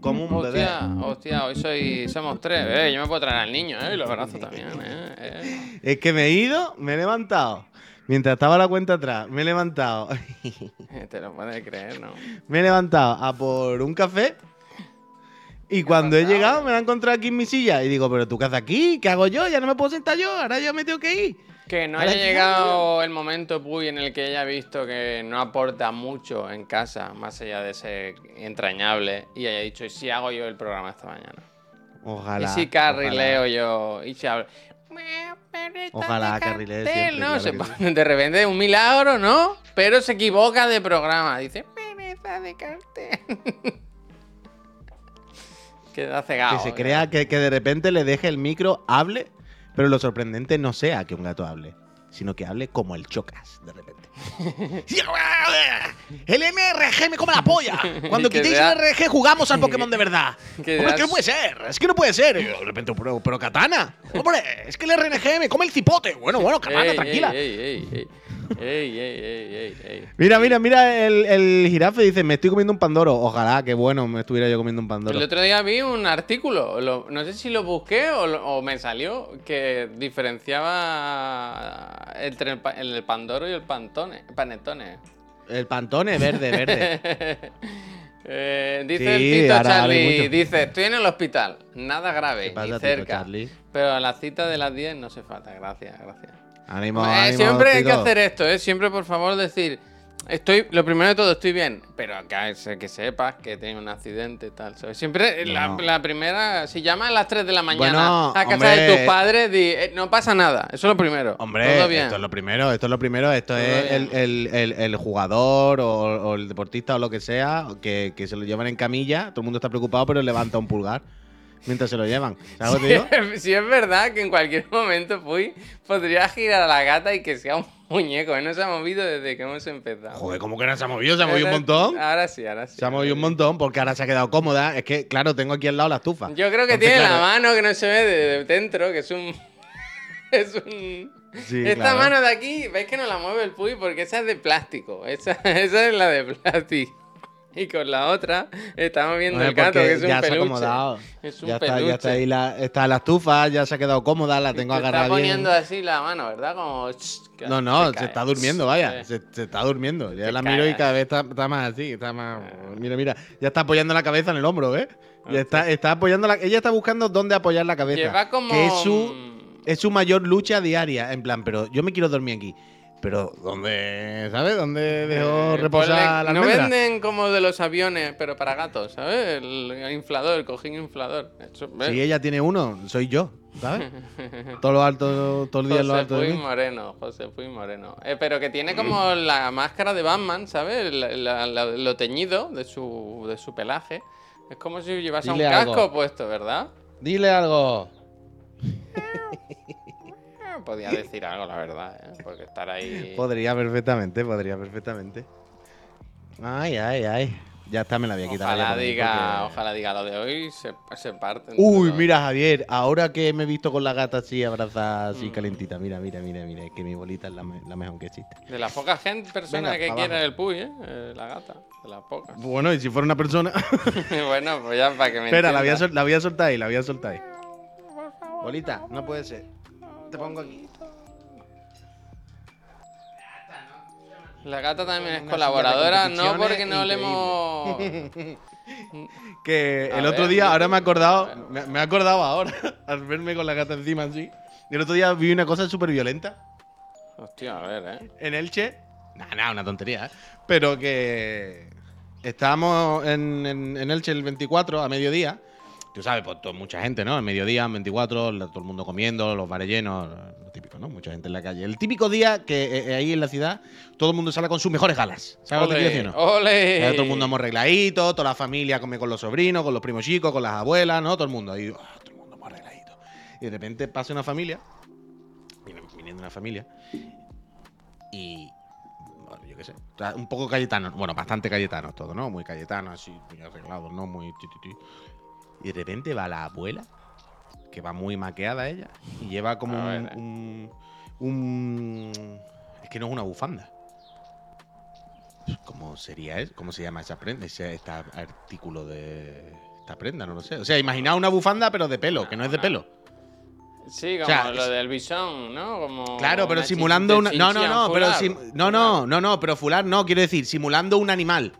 Como un bebé. Hostia, hostia, hoy soy, somos tres. Eh, yo me puedo traer al niño, eh, y los brazos también, eh. eh. Es que me he ido, me he levantado. Mientras estaba la cuenta atrás, me he levantado. Te lo puedes creer, ¿no? me he levantado a por un café. Y cuando he llegado, me la he encontrado aquí en mi silla. Y digo, ¿pero tú qué haces aquí? ¿Qué hago yo? Ya no me puedo sentar yo. Ahora ya me tengo que ir. Que no haya ¿qué llegado el momento, Puy, en el que ella ha visto que no aporta mucho en casa, más allá de ser entrañable, y haya dicho, ¿y si hago yo el programa esta mañana? Ojalá. y si ojalá. carrileo yo, y si hablo... Ojalá siempre, ¿no? claro Se de repente un milagro, ¿no? Pero se equivoca de programa. Dice, pereza de cartel. Queda cegado. Que se crea que, que de repente le deje el micro, hable, pero lo sorprendente no sea que un gato hable, sino que hable como el chocas, de repente. el MRG me come la polla. Cuando quitéis el MRG jugamos al Pokémon de verdad. Hombre, es que no puede ser, es que no puede ser. Y yo, de repente, pero, pero Katana, hombre, es que el RNG me come el cipote. Bueno, bueno, Katana, Ey, tranquila. Ey, ey, ey, ey, ey. Mira, mira, mira, el, el jirafe dice, me estoy comiendo un pandoro. Ojalá, que bueno, me estuviera yo comiendo un pandoro. El otro día vi un artículo, lo- no sé si lo busqué o, o me salió, que diferenciaba entre el, el Pandoro y el Pantone, Panetone. El pantone verde, verde. Eh, dice Sí, el Tito Charlie, dice, estoy en el hospital, nada grave, ¿Qué pasa, ni Tito cerca. Pero a la cita de las 10 no se falta, gracias, gracias. Ánimo, Eh, ánimo, siempre hay que hacer esto, ¿eh? Siempre, por favor, decir. Estoy, lo primero de todo, estoy bien, pero que, se- que sepas que tengo un accidente y tal. ¿sabes? Siempre la, No. la primera, si llamas a las 3 de la mañana Bueno, a casa hombre. de tus padres, di, eh, no pasa nada. Eso es lo primero. Hombre, todo bien. esto es lo primero, esto es lo primero, esto Todo es el, el- el- el jugador o, o el deportista o lo que sea, que, que se lo llevan en camilla, todo el mundo está preocupado, pero levanta un pulgar mientras se lo llevan. ¿Sabes te digo? Es verdad que en cualquier momento fui, podría girar a la gata y que sea un muñeco. ¿eh? No se ha movido desde que hemos empezado. Joder, ¿cómo que no se ha movido? Se ha movido un montón. Ahora sí, ahora sí. Se ha movido un montón porque ahora se ha quedado cómoda. Es que, claro, tengo aquí al lado la estufa. Yo creo que Entonces, tiene la mano que no se ve de, de dentro, que es un. Es un. Sí, Esta claro. mano de aquí, veis que no la mueve el Puy porque esa es de plástico. Esa, esa es la de plástico. Y con la otra estamos viendo el gato, que es un ya se ha peluche. acomodado. Es un ya está, peluche. ya está ahí la, está la estufa, ya se ha quedado cómoda, la tengo Te está agarrada bien. poniendo así la mano, ¿verdad? Como. No, no, se está durmiendo, vaya. Se, se está durmiendo. Ya Te la miro y cada vez está, está más así, está más. Mira, mira. Ya está apoyando la cabeza en el hombro, ¿eh? Ya está, está apoyando la. Ella está buscando dónde apoyar la cabeza. Lleva como. Que es su, es su mayor lucha diaria. En plan, pero yo me quiero dormir aquí. Pero, ¿dónde? ¿Sabes? ¿Dónde dejo Eh, reposar ponle- la No almendra? venden como de los aviones, pero para gatos, ¿sabes? El inflador, el cojín inflador. Si ella tiene uno, soy yo, ¿sabes? todo lo alto, todo el día en lo José alto de Puy mí. Moreno, José Puy Moreno. Eh, pero que tiene como la máscara de Batman, ¿sabes? La- la- la- lo teñido de su, de su pelaje. Es como si llevase Dile un algo. casco puesto, ¿verdad? Dile algo. Podía decir algo, la verdad, ¿eh? Porque estar ahí... Podría perfectamente, podría perfectamente. Ay, ay, ay. Ya está, me la había quitado. Ojalá diga, porque- ojalá diga lo de hoy, se, se parte. Uy, todo. mira, Javier, ahora que me he visto con la gata así, abrazada, así Mm. calentita, mira, mira, mira, mira, es que mi bolita es la, me- la mejor que existe. De las pocas gente, personas que pa' quieren abajo. el Puy, ¿eh? Eh, La gata, de las pocas. Bueno, y si fuera una persona. bueno, pues ya para que me Espera, la voy, a la voy a soltar ahí, la voy a soltar ahí. Bolita, no puede ser. Te pongo aquí. La gata también es Una colaboradora, no porque no le hemos... Que A el otro ver, día, ahora me he a acordado, me, me he acordado ahora, al verme con la gata encima así. Y el otro día vi una cosa súper violenta. Hostia, a ver, ¿eh? en Elche. Nada, nada, una tontería, ¿eh? Pero que estábamos en, en- en Elche el 24 a mediodía. Tú sabes, pues mucha gente, ¿no? El mediodía, 24, la- todo el mundo comiendo, los bares llenos, lo típico, ¿no? Mucha gente en la calle. El típico día que eh, eh, ahí en la ciudad todo el mundo sale con sus mejores galas. ¿Sabes lo que decir, no? ¡Ole! Todo el mundo hemos arregladito, toda la familia come con los sobrinos, con los primos chicos, con las abuelas, ¿no? Todo el mundo ahí, ah, todo el mundo hemos arregladito. Y de repente pasa una familia, viniendo una familia, y. yo qué sé, un poco cayetanos, bueno, bastante cayetanos todo, ¿no? Muy cayetanos, así, muy arreglados, ¿no? Muy. ti, ti, ti. Y de repente va la abuela, que va muy maqueada ella, y lleva como A un, ver, eh. un, un- Es que no es una bufanda. ¿Cómo sería eso? ¿Cómo se llama esa prenda? Ese este artículo de esta prenda, no lo sé. O sea, imaginaos una bufanda, pero de pelo, que no es de pelo. Sí, como O sea, lo del bisón, ¿no? Como Claro, pero simulando una. No, no, no, pero sim- no, no, no, no, pero fular no, quiero decir, simulando un animal.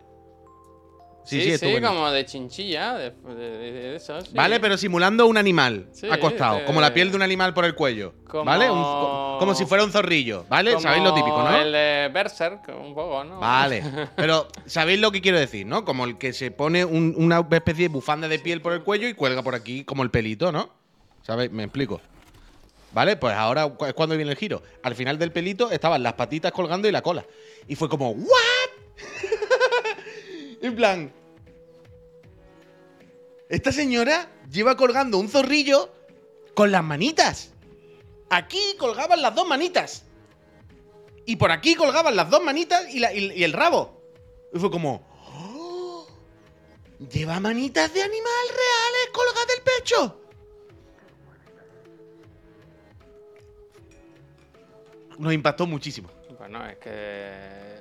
Sí, Sí, sí, sí, como de chinchilla, de, de- de- eso, sí. Vale, pero simulando un animal acostado, de- como la piel de un animal por el cuello. Como- ¿Vale? Un- como si fuera un zorrillo, ¿vale? Como ¿Sabéis lo típico, no? El de Berserk, un poco, ¿no? Vale, pero ¿sabéis lo que quiero decir, no? Como el que se pone un- una especie de bufanda de piel por el cuello y cuelga por aquí como el pelito, ¿no? ¿Sabéis? Me explico. ¿Vale? Pues ahora es cuando viene el giro. Al final del pelito estaban las patitas colgando y la cola. Y fue como, ¿what? En plan, esta señora lleva colgando un zorrillo con las manitas. Aquí colgaban las dos manitas. Y por aquí colgaban las dos manitas y, el rabo. Y fue como. "Oh, Lleva manitas de animal reales colgadas del pecho. Nos impactó muchísimo. Bueno, es que.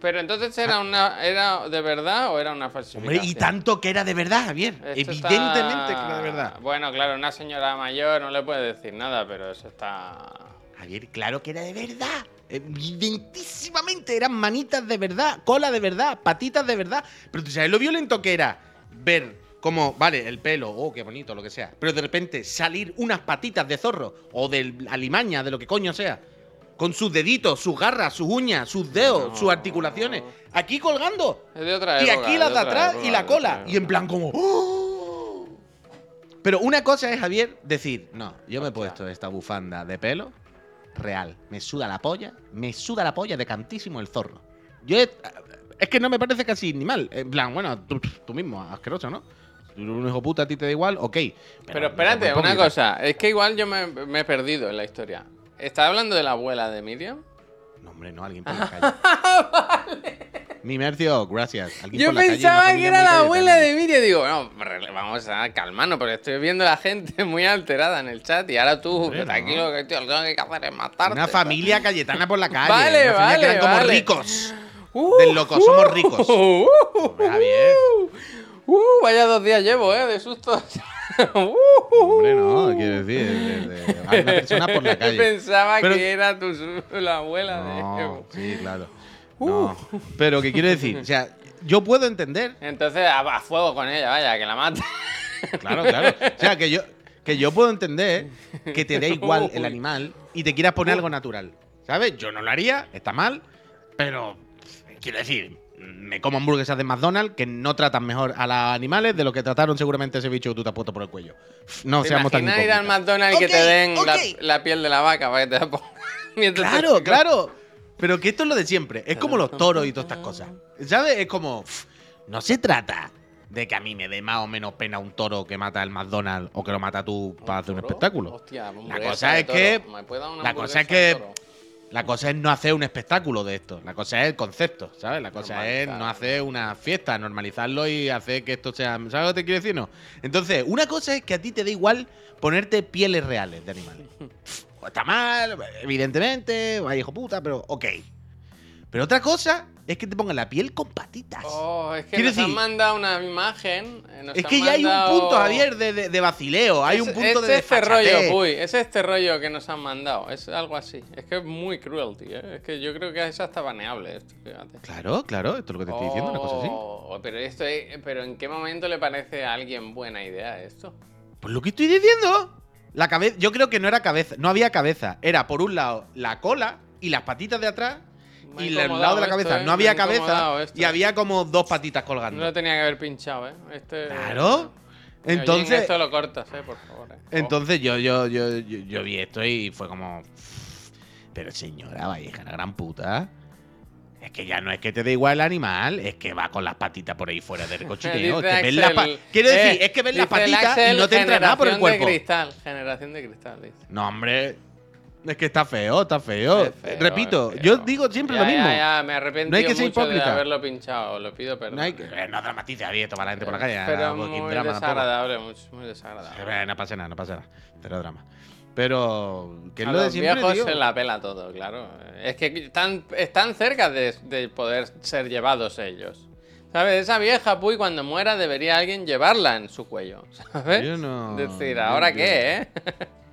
Pero entonces era una. ¿Era de verdad o era una falsificación? Hombre, y tanto que era de verdad, Javier. Esto está- Evidentemente que era de verdad. Bueno, claro, una señora mayor no le puede decir nada, pero eso está. Javier, claro que era de verdad. Evidentísimamente eran manitas de verdad, cola de verdad, patitas de verdad. Pero tú sabes lo violento que era ver como, vale, el pelo, oh, qué bonito, lo que sea. Pero de repente salir unas patitas de zorro o de alimaña, de lo que coño sea. Con sus deditos, sus garras, sus uñas, sus dedos, No. sus articulaciones. Aquí colgando. Es de otra Y época, aquí las de atrás época, y la cola. Y en plan como... ¡oh! Pero una cosa es, Javier, decir, no, yo me he puesto esta bufanda de pelo real. Me suda la polla, me suda la polla de cantísimo el zorro. Yo he- es que no me parece casi ni mal. En plan, bueno, tú, tú mismo, asqueroso, ¿no? Un hijo puta, a ti te da igual, ok. Pero espérate, una cosa. Es que igual yo me, me he perdido en la historia. ¿Estás hablando de la abuela de Miriam? No, hombre, no, alguien por la calle. Mi Mercio, gracias. Alguien Yo por la calle, una pensaba que era la abuela de Miriam. Digo, no, vamos a calmarnos, porque estoy viendo a la gente muy alterada en el chat y ahora tú, Hombre, no. tranquilo, que tío, lo que hay que hacer es matarte. Una familia cayetana por la calle. Vale, una familia que vale, eran como vale. ricos. Uh, Del loco, somos ricos. uh, Hombre, Javier. uh, vaya dos días llevo, eh, de susto. Uh, Hombre, no, quiero decir, de, de- a una persona por la calle. Pensaba Pero- que era tu, la abuela No, sí, claro. Uh. No. Pero que quiero decir, o sea, yo puedo entender, de. Entonces, a, a fuego con ella, vaya, que la mate. claro, claro. O sea, que yo, que yo puedo entender que te dé igual el Uy. animal y te quieras poner algo natural. ¿Sabes? Yo no lo haría, está mal, pero quiero decir, me como hamburguesas de McDonald's que no tratan mejor a los animales de lo que trataron seguramente ese bicho que tú te has puesto por el cuello. No ¿Te seamos tan ir al. McDonald's y que te den la, piel de la vaca para que te la te- Claro, claro. Pero que esto es lo de siempre. Es como los toros y todas estas cosas. ¿Sabes? Es como. pff, no se trata de que a mí me dé más o menos pena un toro que mata al McDonald's o que lo mata tú para hacer un espectáculo. Hostia, La cosa es que- ¿Me puede dar una la cosa es que- toro? La cosa es no hacer un espectáculo de esto. La cosa es el concepto, ¿sabes? La cosa es no hacer una fiesta, normalizarlo y hacer que esto sea. ¿Sabes lo que te quiero decir? No. Entonces, una cosa es que a ti te da igual ponerte pieles reales de animales. Pff, Está mal, evidentemente, vaya hijo puta, pero ok. Pero otra cosa es que te pongan la piel con patitas. Oh, es que nos han mandado una imagen. eh, nos es que ya hay un punto, Javier, de, de, de vacileo. Hay un punto es de este rollo, es este rollo que nos han mandado. Es algo así. Es que es muy cruel, tío. ¿eh? Es que yo creo que es hasta baneable esto, fíjate. Claro, claro, esto es lo que te estoy diciendo, una cosa así. Oh, Pero, esto es- pero ¿en qué momento le parece a alguien buena idea esto? Pues lo que estoy diciendo. La cabeza, yo creo que no era cabeza, no había cabeza. Era por un lado la cola y las patitas de atrás y el lado de la esto, cabeza. ¿eh? No había Me cabeza esto. y había como dos patitas No colgando. lo tenía que haber pinchado, ¿eh? Este, Claro. Oye, Entonces, esto lo cortas, ¿eh? Por favor. ¿eh? entonces yo, yo, yo, yo, yo vi esto y fue como. Pero señora, de la gran puta. Es que ya no es que te dé igual el animal, es que va con las patitas por ahí fuera del cochineo. Es que Quiero decir, eh, es que ves las el patitas y no te entra nada por el generación cuerpo. de cristal, generación de cristal, dice. No, hombre. Es que está feo, está feo. Es feo, Repito, es yo feo. digo siempre Ya, lo mismo. Ya, ya, me arrepiento No hay que ser mucho de hipócrita. haberlo pinchado, lo pido perdón. No hay que. eh, no dramatice, Javier, toma la gente por la calle. Pero muy drama desagradable, mucho, muy desagradable. Eh, No pasa nada, no pasa nada. Cero drama. Pero, ¿qué es a lo de siempre, viejos tío? se la pela todo, claro. Es que están, están cerca de, de poder ser llevados ellos. ¿Sabes? Esa vieja, Puy, cuando muera debería alguien llevarla en su cuello. ¿Sabes? Yo no- Decir, yo- ¿ahora yo- qué, eh?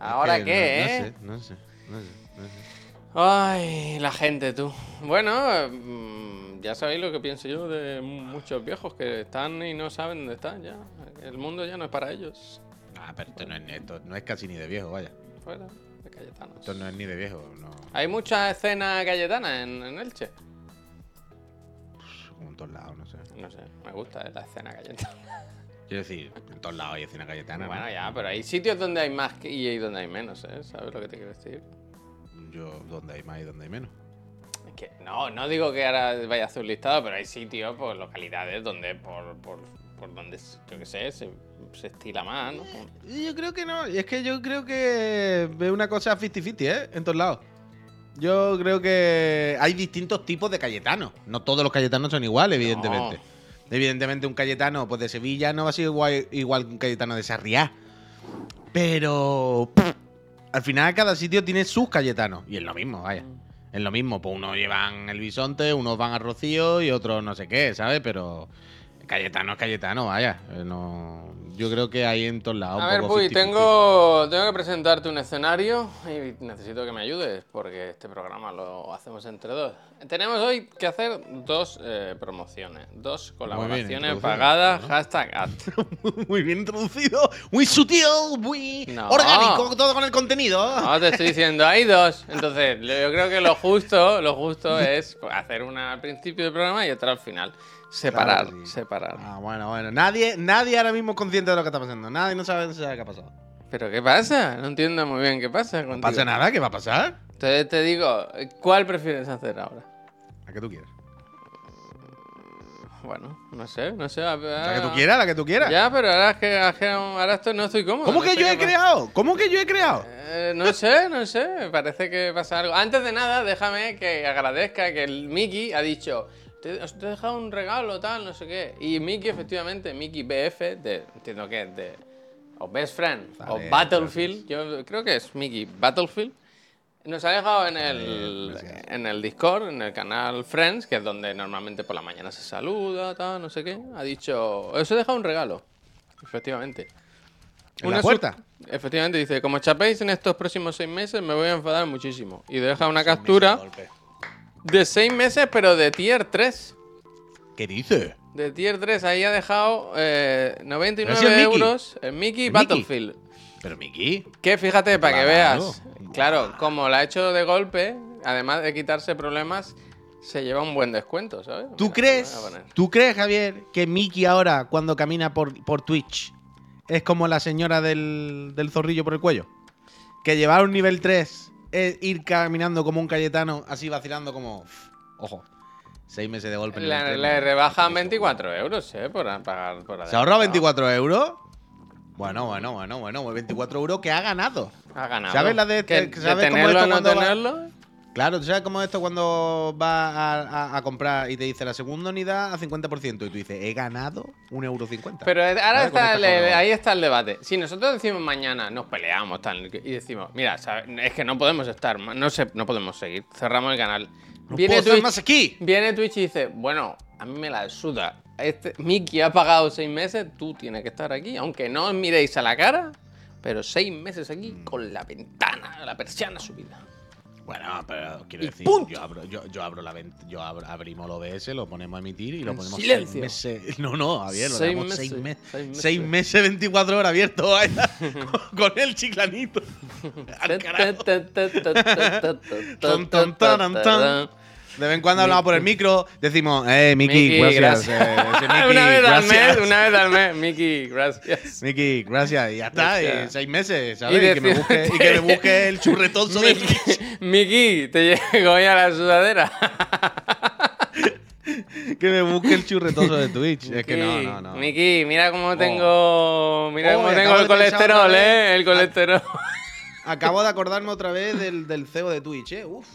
¿Ahora qué, no, eh? No sé, no sé, no sé, no sé. Ay, la gente, tú. Bueno, mm, ya sabéis lo que pienso yo de muchos viejos que están y no saben dónde están ya. El mundo ya no es para ellos. Ah, pero esto no es, esto no es casi ni de viejo, vaya. Fuera de Cayetanos. Esto no es ni de viejo, no. Hay muchas escenas cayetanas en, en Elche. Como en todos lados, no sé. No sé, me gusta eh, la escena cayetana. Quiero decir, en todos lados hay escena cayetana. ¿no? Bueno, ya, pero hay sitios donde hay más que- y hay donde hay menos, ¿eh? ¿Sabes lo que te quiero decir? Yo, donde hay más y donde hay menos. Es que no, no digo que ahora vaya a hacer un listado, pero hay sitios, pues localidades donde por, por, por donde, yo qué sé, se, se estila más, ¿no? Yo creo que no. Y es que yo creo que veo una cosa 50-50, ¿eh? En todos lados. Yo creo que hay distintos tipos de cayetanos. No todos los cayetanos son iguales, evidentemente. Evidentemente, un cayetano pues, de Sevilla no va a ser igual, igual que un cayetano de Sarriá. Pero. al final, cada sitio tiene sus cayetanos. Y es lo mismo, vaya. Es lo mismo. Pues unos llevan el bisonte, unos van a Rocío y otros no sé qué, ¿sabes? Pero. Cayetano es Cayetano, vaya. Eh, No, yo creo que hay en todos lados. A ver, Puy, 50-50. tengo, tengo que presentarte un escenario y necesito que me ayudes porque este programa lo hacemos entre dos. Tenemos hoy que hacer dos eh, promociones, dos colaboraciones pagadas, ¿no? hashtag ad. Muy bien introducido, muy sutil, muy No. orgánico, todo con el contenido. No, te estoy diciendo, hay dos. Entonces, yo creo que lo justo, lo justo es hacer una al principio del programa y otra al final. Separar, Claro que sí. separar. Ah, bueno, bueno. Nadie, nadie ahora mismo es consciente de lo que está pasando. Nadie no sabe, no sabe qué ha pasado. ¿Pero qué pasa? No entiendo muy bien qué pasa No contigo. pasa nada, ¿qué va a pasar? Entonces te digo, ¿cuál prefieres hacer ahora? La que tú quieras. Bueno, no sé, no sé. a- La que tú quieras, la que tú quieras. Ya, pero ahora es que, ahora esto no estoy cómodo. ¿Cómo no que yo he pasa. creado? ¿Cómo que yo he creado? Eh, no sé, no sé, parece que pasa algo. Antes de nada, déjame que agradezca que el Mickey ha dicho, te, os te he dejado un regalo, tal, no sé qué. Y Mickey, efectivamente, Mickey BF, de, entiendo que es de, o Best Friend, o Battlefield, yo creo que es Mickey Battlefield, nos ha dejado en el, en el Discord, en el canal Friends, que es donde normalmente por la mañana se saluda, tal, no sé qué. Ha dicho, os he dejado un regalo, efectivamente. ¿En la puerta? Efectivamente, dice, como chapéis en estos próximos seis meses me voy a enfadar muchísimo. Y deja una captura de seis meses, pero de tier 3. ¿Qué dices? De tier 3, ahí ha dejado eh, 99 Pero si es Mickey. euros en Mickey ¿Es Battlefield. Pero Miki, Que fíjate, para que veas. Claro, como la ha hecho de golpe, además de quitarse problemas, se lleva un buen descuento, ¿sabes? ¿tú Mira, crees, tú crees, Javier, que Miki ahora, cuando camina por, por Twitch, es como la señora del, del zorrillo por el cuello? Que llevar un nivel 3 es ir caminando como un Cayetano, así vacilando como... "Uf, Ojo, seis meses de golpe. Le, rebajan 24 euros, ¿eh? Por pagar por ¿Se adelantado. 24 euros? Bueno, bueno, bueno, bueno, pues 24 euros que ha ganado. Ha ganado. ¿Sabes la de- Que- que- sabes de cómo tenerlo esto no cuando tenerlo? Claro, ¿tú sabes cómo es esto cuando vas a, a- a comprar y te dice la segunda unidad a 50% y tú dices, he ganado 1,50€? Pero ahora está el- ahí está el debate. Si nosotros decimos mañana, nos peleamos tal, y decimos, mira, ¿sabes? es que no podemos estar, no, sé, no podemos seguir, cerramos el canal. No viene, puedo estar Twitch, más aquí. viene Twitch y dice, bueno, a mí me la suda. Este, Mickey ha pagado seis meses, tú tienes que estar aquí, aunque no os miréis a la cara, pero seis meses aquí con la ventana, la persiana subida. Bueno, pero quiero decir, yo abro, yo, yo abro la yo abro- abrimos el OBS, lo ponemos a emitir y lo En ponemos silencio. seis meses. No, no, Javier, lo Seis meses, seis, me- seis meses. seis meses, 24 horas abierto con el chiclanito. Al De vez en cuando hablamos por el micro, decimos, eh, Miki, gracias. eh, Miki, una vez al mes, una vez al mes, Mickey, gracias. Miki, gracias. Y ya está, y seis meses, ¿sabes? Y Y, que me busque, y que me busque el churretoso de Twitch. Mickey, te llegó ya la sudadera. Que me busque el churretoso de Twitch. Es que no, no, no. Mickey, mira cómo tengo. Mira Oh, cómo tengo el colesterol, eh. El colesterol. Acabo de acordarme otra vez del, del CEO de Twitch, ¿eh? Uf.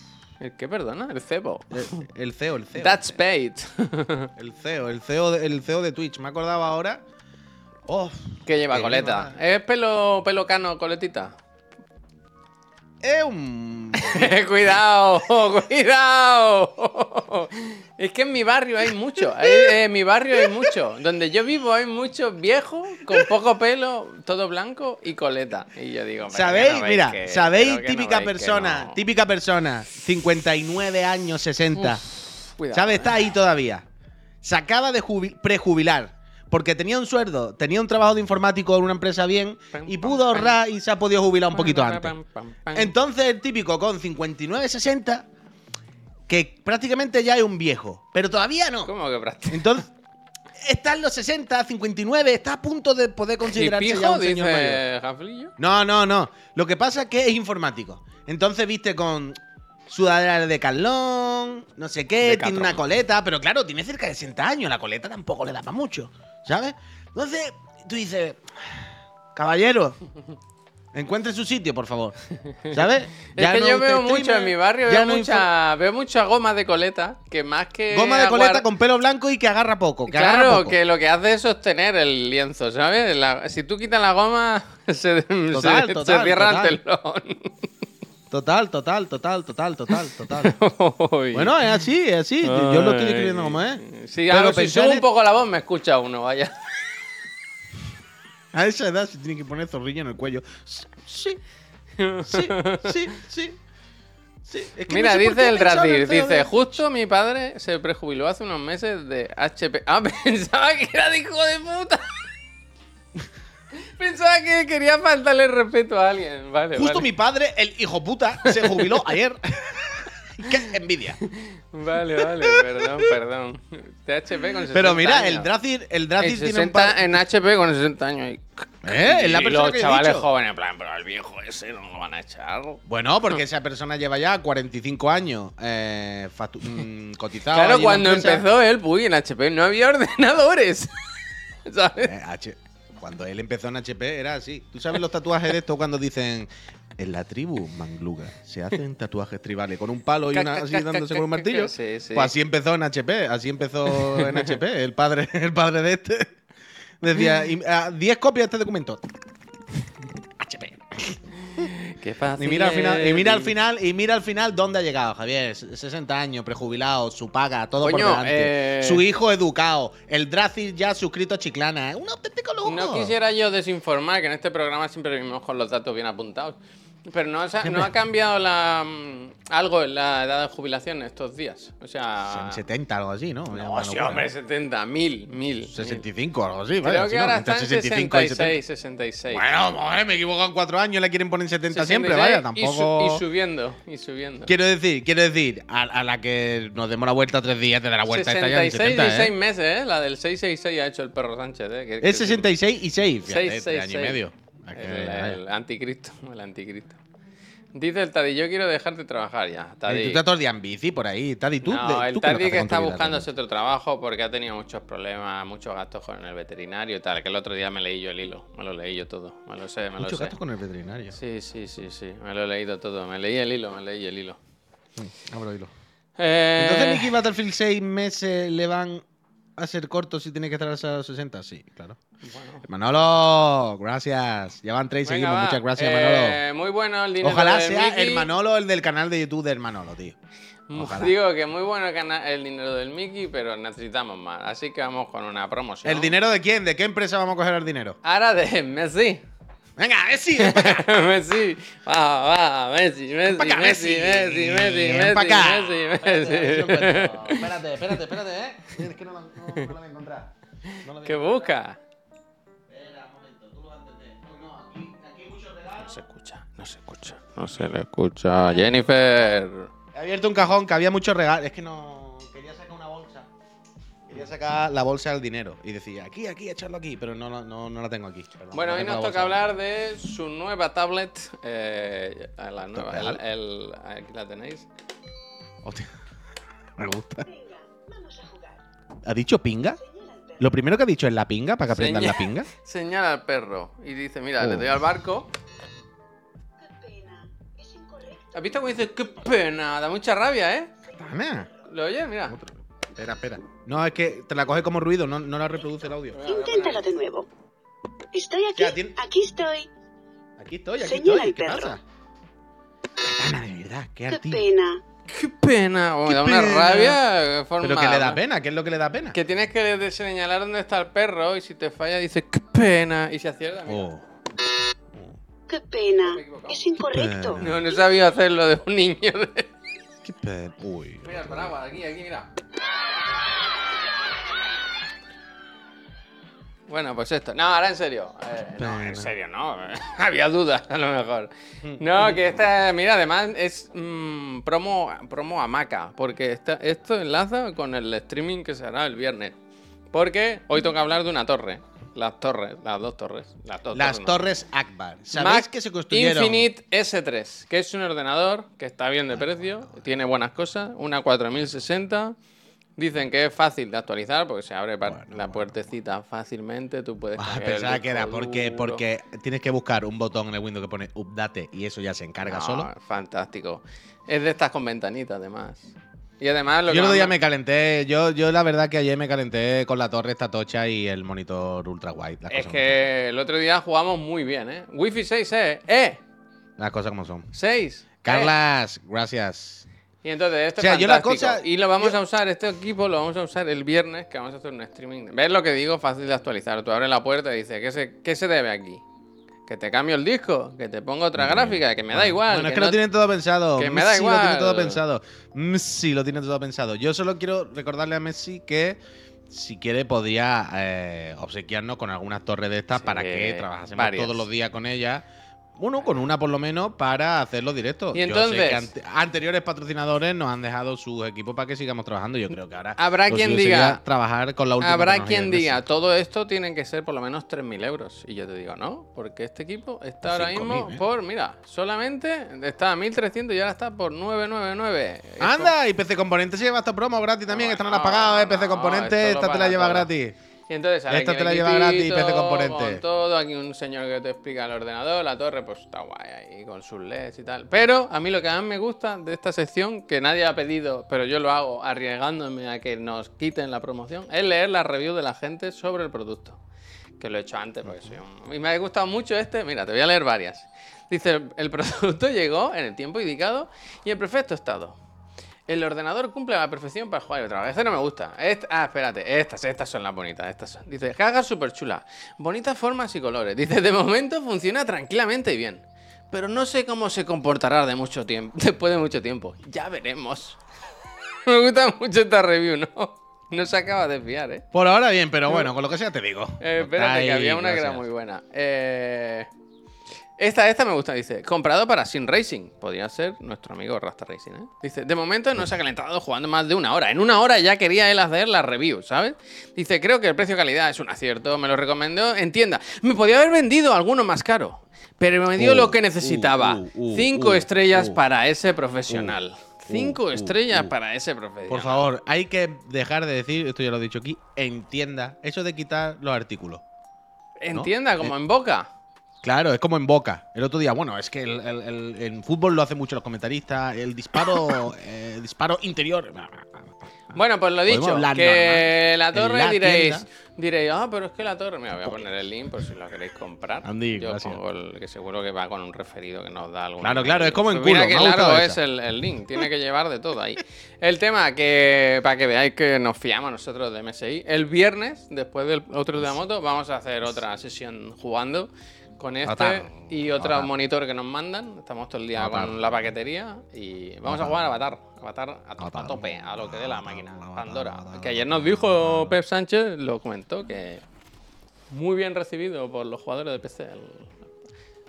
¿El qué, perdona? El cebo. El, el CEO, el CEO. That's paid. El CEO, el CEO, de, el CEO de Twitch. Me acordaba ahora. Oh, que lleva coleta. ¿Es pelo, pelo cano, coletita? Es un. cuidado, cuidado. Es que en mi barrio hay mucho. hay- En mi barrio hay mucho. Donde yo vivo hay muchos viejos con poco pelo, todo blanco y coleta. Y yo digo, ¿pero ¿Sabéis? no Mira, que- ¿sabéis? no Típica persona, no? típica persona, 59 años, 60. Cuidado, ¿Sabes? eh. Está ahí todavía. Se acaba de jubi- prejubilar. Porque tenía un sueldo, tenía un trabajo de informático en una empresa bien y pudo ahorrar y se ha podido jubilar un poquito antes. Entonces el típico con 59, 60, que prácticamente ya es un viejo, pero todavía no. ¿Cómo que prácticamente? Entonces está en los 60, 59, está a punto de poder ¿Y considerarse ya un señor mayor. Jaflillo. No, no, no. Lo que pasa es que es informático. Entonces viste con sudadera de Carlón, no sé qué, tiene una coleta, pero claro, tiene cerca de 60 años, la coleta tampoco le da para mucho, ¿sabes? Entonces tú dices, caballero, encuentre su sitio, por favor, ¿sabes? Es que no yo veo mucho streamer, en mi barrio, veo, no mucha, veo mucha goma de coleta, que más que. Goma de coleta con pelo blanco y que agarra poco, que agarra Claro, poco. que lo que hace es sostener el lienzo, ¿sabes? La- si tú quitas la goma, se, Total, se- se total, cierra total. el telón. Total, total, total, total, total, total. bueno, es así, es así. Yo lo estoy describiendo como es. Sí, Pero algo, si pensar subo en- un poco la voz, me escucha uno, vaya. A esa edad se tiene que poner zorrilla en el cuello. Sí, sí, sí, sí. sí. Es que Mira, no sé por dice el pensaba en Dracir, feo dice, de- justo mi padre se prejubiló hace unos meses de HP. Ah, pensaba que era de hijo de puta. Pensaba que quería faltarle respeto a alguien. Vale, Justo vale. mi padre, el hijo puta, se jubiló ayer. Qué envidia. Vale, vale, perdón, perdón. THP con 60 Pero mira, años. el Dracir, el En, Dracir tiene un 60 par... en HP con 60 años. y- ¿Eh? Es la y persona los que he chavales dicho. jóvenes, en plan, pero al viejo ese no lo van a echar. Bueno, porque esa persona lleva ya 45 años eh, mm, cotizado. Claro, cuando empezó él, uy, en HP no había ordenadores. ¿Sabes? Eh, H- Cuando él empezó en HP era así. ¿Tú sabes los tatuajes de esto cuando dicen en la tribu Mangluga se hacen tatuajes tribales con un palo y una así dándose con un martillo? Sí, sí. Pues así empezó en HP, así empezó en HP. El padre, el padre de este decía, "Y, ah, 10 copias de este documento. HP. Qué fácil. Y mira al final, y mira al es. final, y mira al final dónde ha llegado, Javier. 60 años, prejubilado, su paga, todo Coño, por delante. eh, Su hijo educado, el Dracir ya suscrito a Chiclana. Un auténtico lujo. No quisiera yo desinformar, que en este programa siempre vivimos con los datos bien apuntados. Pero no, se ha- no ha cambiado la, mm, algo en la edad de jubilación estos días. O sea. En 70, algo así, ¿no? No, Una sí, locura, hombre, ¿no? 70, mil, mil. 65, algo así, mil. Creo si que no, ahora entre está en 65 y 66, 66. Bueno, joder, me equivoco en cuatro años, le quieren poner 70 siempre, 66, vaya, y su- tampoco. Y, subiendo, y subiendo. Quiero decir, quiero decir, a, a la que nos demos la vuelta tres días, te da la vuelta esta ya en 66 70, y 6 ¿eh? meses, ¿eh? La del 666 ha hecho el perro Sánchez, ¿eh? Que- Es 66 y 6, fíjate, Seis, tres seis, años y medio. El, anticristo, el anticristo. Dice el Taddy, yo quiero dejarte de trabajar ya. Eh, Taddy. Tú estás todo el día en bici por ahí, Taddy, tú. no, de- el tú haces que está buscándose otro trabajo porque ha tenido muchos problemas, muchos gastos con el veterinario y tal. Que el otro día me leí yo el hilo. Me lo leí yo todo. Me lo sé, me Muchos lo sé. gastos con el veterinario. Sí, sí, sí, sí. Me lo he leído todo. Me leí el hilo, me leí el hilo. Mm, abro hilo. Eh, Entonces, Mickey Battlefield 6 meses le van a ser cortos si tiene que estar hasta los 60. Sí, claro. bueno. Manolo, gracias. Ya van tres y seguimos. va. Muchas gracias, Eh, Muy bueno el dinero Manolo. Ojalá del sea Mickey. el Manolo el del canal de YouTube del Manolo, tío. Ojalá. Digo que muy bueno el dinero del Mickey, pero necesitamos más. Así que vamos con una promoción. ¿El dinero de quién? ¿De qué empresa vamos a coger el dinero? Ahora de Messi. Venga, Messi, ven acá. Messi. Va, va, Messi, Messi, acá, Messi, Messi. Messi, Messi, Messi, pa' acá. Messi, Espérate, Messi. Espérate, espérate, espérate, ¿eh? Es que no la, no, no la voy a encontrar. No la voy a ¿Qué encontrar. busca? Espera un momento, tú lo vas a entender. No, no, aquí, aquí hay muchos regalos. No se escucha, no se escucha. No se le escucha. Jennifer. He abierto un cajón que había muchos regalos. Es que no. Quería sacar la bolsa del dinero. Y decía, aquí, aquí, echarlo aquí. Pero no, la- no, no la tengo aquí. Perdón, Bueno, no hoy nos toca hablar de su nueva tablet. eh, la nueva, el, aquí la tenéis. Hostia. Me gusta. ¿Ha dicho pinga? Lo primero que ha dicho es la pinga, para que aprendan la pinga. Señala al perro y dice, mira, le Oh. doy al barco. ¿Has visto cómo dice, qué pena? Da mucha rabia, ¿eh? ¿Lo oyes? Mira. Otro. Espera, espera. No, es que te la coge como ruido, no, no la reproduce el audio. Inténtalo de nuevo. Estoy aquí. Ya, tiene- Aquí estoy. Aquí estoy, aquí Señala estoy. el ¿Qué perro. pasa? Katana, de verdad, qué Qué pena. ¡Qué pena! Oh, me da una rabia. Forma, Pero que le da pena, ¿qué es lo que le da pena? Que tienes que señalar dónde está el perro y si te falla dices ¡qué pena! Y si acierta, mira. Oh. Qué pena. Es incorrecto. pena. No, no sabía hacerlo de un niño. de- Qué pena. Uy. Mira el paraguas, aquí, aquí, mira. Bueno, pues esto. No, ahora en serio. Eh, no, en Pena. serio, no. Había dudas, a lo mejor. No, que esta, mira, además es mm, promo, promo a Maca, porque esta- esto enlaza con el streaming que se hará el viernes. Porque hoy toca hablar de una torre. Las torres, las dos torres. Las, dos Las no. torres Akbar. ¿Sabéis Mac que se construyeron? Infinite S3, que es un ordenador que está bien de precio, tiene buenas cosas, una 4060. Dicen que es fácil de actualizar porque se abre la puertecita fácilmente, tú puedes Ah, pensaba que era porque, duro. porque tienes que buscar un botón en el Windows que pone Update y eso ya se encarga No, solo. Fantástico. Es de estas con ventanitas, además. Y además lo Yo el otro día me- calenté, yo, yo la verdad que ayer me calenté con la torre esta tocha y el monitor ultra wide. Es que el otro día jugamos muy bien, ¿eh? Wi-Fi 6, ¿eh? ¡Eh! las cosas como son. 6. Carlas, gracias. Y entonces esto O sea, es yo la cosa- y lo vamos yo- a usar, este equipo lo vamos a usar el viernes, que vamos a hacer un streaming. ¿Ves lo que digo? Fácil de actualizar. Tú abres la puerta y dices, ¿qué se, qué se debe aquí? Que te cambio el disco, que te pongo otra gráfica, que me da igual. Bueno, es que no- lo tienen todo pensado. que me da Messi lo tiene igual. todo pensado. Sí, lo tiene todo pensado. Yo solo quiero recordarle a Messi que si quiere podría eh, obsequiarnos con algunas torres de estas Sí, para que trabajásemos varias. todos los días con ellas. Bueno, con una por lo menos para hacer los directos. Y Yo sé entonces- que anteriores patrocinadores nos han dejado sus equipos para que sigamos trabajando. Yo creo que ahora Habrá lo quien diga- trabajar con la última Habrá quien diga, todo esto tiene que ser por lo menos 3.000 euros. Y yo te digo, no, porque este equipo está ahora 5.000, mismo ¿eh? por, mira, solamente está a 1.300 y ahora está por 999. Esto- Anda, y PC Componente se lleva esta promo gratis también. No, esta no la has no, pagado, ¿eh? no, PC Componente, lo esta te la lleva todo. gratis. Y entonces ahora Esta te la lleva gratis, PC Componente. Con todo, aquí un señor que te explica el ordenador, la torre, pues está guay ahí con sus LEDs y tal. Pero a mí lo que más me gusta de esta sección, que nadie ha pedido, pero yo lo hago arriesgándome a que nos quiten la promoción, es leer las reviews de la gente sobre el producto. Que lo he hecho antes, porque soy un... Y me ha gustado mucho este, mira, te voy a leer varias. Dice, el producto llegó en el tiempo indicado y en perfecto estado. El ordenador cumple a la perfección para jugar y otra vez. Este no me gusta. Ah, espérate. Estas, estas son las bonitas. Estas son. Dice, caga súper chula. Bonitas formas y colores. Dice, de momento funciona tranquilamente y bien. Pero no sé cómo se comportará de mucho tiempo, después de mucho tiempo. Ya veremos. me gusta mucho esta review, ¿no? No se acaba de fiar, ¿eh? Por ahora bien, pero bueno, con lo que sea te digo. Eh, espérate, que había una que era muy buena. Eh, esta, esta me gusta, dice. Comprado para Sin Racing. Podría ser nuestro amigo Rasta Racing, ¿eh? Dice, de momento no se ha calentado jugando más de una hora. En una hora ya quería él hacer la review, ¿sabes? Dice, creo que el precio-calidad es un acierto. Me lo recomendó en tienda. Me podía haber vendido alguno más caro. Pero me dio Uh, lo que necesitaba. uh, uh, Cinco estrellas para ese profesional. Cinco estrellas para ese profesional. Por favor, hay que dejar de decir, esto ya lo he dicho aquí, entienda, eso de quitar los artículos. En ¿no? tienda, como en boca. Claro, es como en Boca. El otro día, bueno, es que el, el- el- en fútbol lo hacen mucho los comentaristas, el disparo, eh, disparo interior. Bueno, pues lo dicho, que normal. la torre la diréis, tienda. diréis, ah, pero es que la torre, mira, voy a poner el link por si lo queréis comprar. Andy, Yo gracias. pongo el que seguro que va con un referido que nos da algún. Claro, claro, es como en Pues Mira culo, ha gustado largo es el, el link, tiene que llevar de todo ahí. El tema que, para que veáis que nos fiamos nosotros de MSI, el viernes, después del otro de la moto, vamos a hacer otra sesión jugando con este Avatar. y otro Avatar. monitor que nos mandan. Estamos todo el día Avatar. con la paquetería y vamos a jugar a Avatar. Avatar a, to- a Avatar. tope, a lo que dé la máquina. Pandora. Que ayer nos dijo. Pep Sánchez, lo comentó, que muy bien recibido por los jugadores de PC. El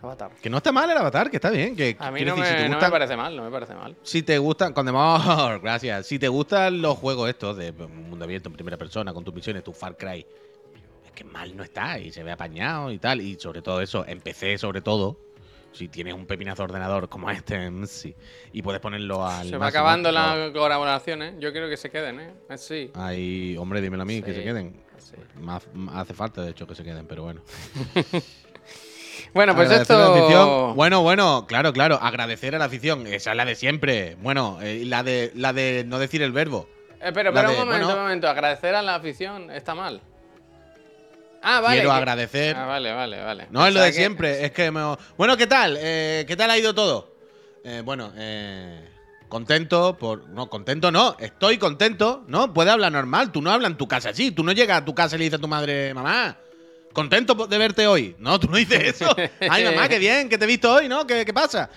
Avatar. Que no está mal el avatar, que está bien. Que, A mí no decir, me, si te no me gustan- parece mal, no me parece mal. Si te gustan, con demás, gracias. Si te gustan los juegos estos de mundo abierto en primera persona, con tus misiones, tu Far Cry, que mal no está y se ve apañado y tal. Y sobre todo eso, en PC sobre todo, si tienes un pepinazo de ordenador como este, mm, sí, y puedes ponerlo al. Se va máximo, acabando por favor. las colaboraciones. Yo quiero que se queden, ¿eh? Eh, Sí. Ahí, hombre, dímelo a mí, que se queden. sí. Más- hace falta, de hecho, que se queden, pero bueno. Bueno, pues Agradecer la esto. Bueno, bueno, claro, claro. Agradecer a la afición. Esa es la de siempre. Bueno, eh, la de la de no decir el verbo. Eh, pero, la pero de- un momento, bueno. un momento. Agradecer a la afición está mal. Ah, vale. Quiero que- agradecer. Ah, vale, vale, vale. No, es lo de que- siempre. Es que me... Bueno, ¿qué tal? Eh, ¿Qué tal ha ido todo? eh, bueno, eh, contento por. No, contento no, estoy contento, ¿no? Puede hablar normal. Tú no hablas en tu casa así. Tú no llegas a tu casa y le dices a tu madre, mamá, contento de verte hoy. No, tú no dices eso. Ay, mamá, qué bien, que te he visto hoy, ¿no? ¿Qué, qué pasa?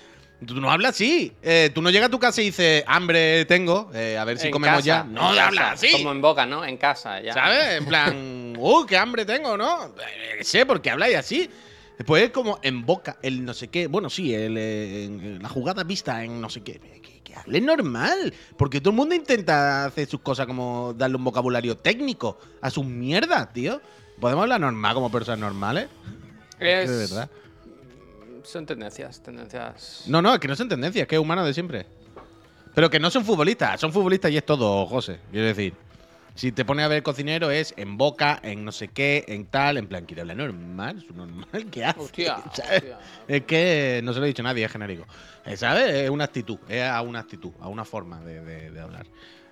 Tú no hablas así. Eh, tú no llegas a tu casa y dices, hambre tengo, eh, a ver si En comemos casa, ya. No hablas así. Como en boca, ¿no? En casa, ya. ¿Sabes? En plan, uh, qué hambre tengo, ¿no? Eh, sé, porque habláis así. Después es como en boca, el no sé qué. Bueno, sí, el, en- la jugada vista en no sé qué. Que, que hable normal. Porque todo el mundo intenta hacer sus cosas como darle un vocabulario técnico a sus mierdas, tío. ¿Podemos hablar normal como personas normales? Es- De verdad. Son tendencias, tendencias. No, no, es que no son tendencias, es que es humano de siempre. Pero que no son futbolistas, son futbolistas y es todo, José. Quiero decir, si te pones a ver cocinero es en boca, en no sé qué, en tal, en plan, hablar normal, es un normal, ¿qué hace? Hostia. Es que no se lo he dicho a nadie, es genérico. Eh, ¿Sabes? Es una actitud, es a una actitud, a una forma de, de- de hablar.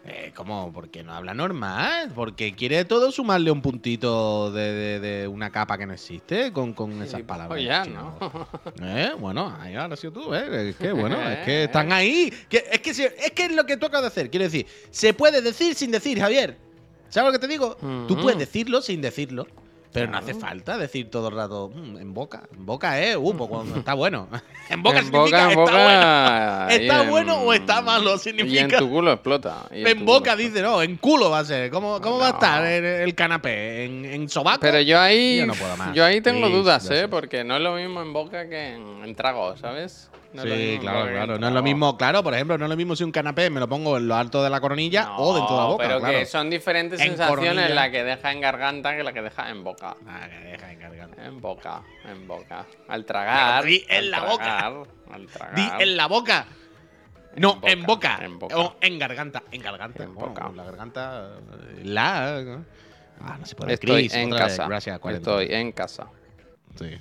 Eh, ¿Cómo? Porque no habla normal, porque quiere todo sumarle un puntito de, de- de una capa que no existe con, con esas palabras. Pues ya, chino. ¿no? Eh, bueno, ahí ahora sido tú, ¿eh? Es que, bueno, es que están ahí. Que, es, que es que es lo que tú acabas de hacer. Quiero decir, se puede decir sin decir, Javier. ¿Sabes lo que te digo? Tú Ujú. puedes decirlo sin decirlo. Pero no hace falta decir todo el rato "Mm, en boca. En boca, ¿eh? Uh, cuando está bueno. en boca en significa boca, en está bueno. ¿Está en- bueno o está malo? Y en Significa- tu culo explota. y En boca dice, no, en culo va a ser. ¿Cómo, cómo va a estar el, el canapé? ¿En, en sobaco? Pero yo ahí, Yo no puedo más. yo ahí tengo dudas, ¿eh? Porque no es lo mismo en boca que en, en trago, ¿sabes? No sí, mismo en claro, en claro. No es lo mismo, claro, por ejemplo, no es lo mismo si un canapé me lo pongo en lo alto de la coronilla o dentro de la boca. Pero claro. que son diferentes En sensaciones coronilla. la que deja en garganta que la que deja en boca. Ah, que deja de cargar. En boca, en boca. Al tragar. Pero di en al la boca. Al tragar. Di en la boca. No, en boca. en boca. O en garganta. En garganta. En Bueno, boca. la garganta. La. Ah, no se puede. Estoy Chris, en casa. Gracias, 40. Estoy en casa. Sí.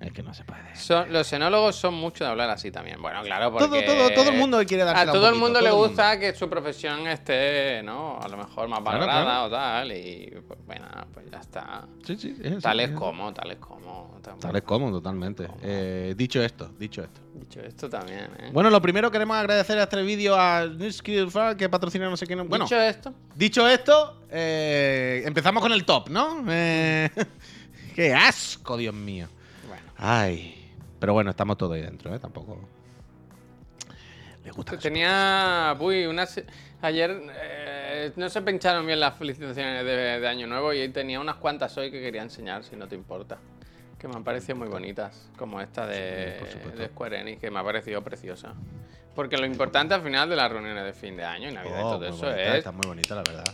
Es que no se puede. Son- los enólogos son mucho de hablar así también. Bueno, claro, porque... Todo, todo, todo el mundo quiere darse A todo el mundo le gusta que su profesión esté, ¿no? A lo mejor más valorada claro. o tal. Y pues bueno, pues ya está. Sí, sí. es así, Tales es como, tales como. tampoco. Tales como, totalmente. Eh, dicho esto, dicho esto. Dicho esto también, ¿eh? Bueno, lo primero queremos agradecer a este vídeo a que patrocina no sé qué. no- Bueno, Dicho esto, Dicho esto, eh, empezamos con el top, ¿no? Eh, ¡Qué asco, Dios mío! Ay. Pero bueno, estamos todos ahí dentro, ¿eh? Tampoco. Le gusta. Tenía. Uy, una. se- Ayer eh, no se pincharon bien las felicitaciones de, de Año Nuevo y tenía unas cuantas hoy que quería enseñar, si no te importa. Que me han parecido muy bonitas, como esta de, Sí, de Square Enix, que me ha parecido preciosa. Porque lo importante al final de las reuniones de fin de año y Navidad y Oh, todo muy eso bonita, es Está muy bonita, la verdad.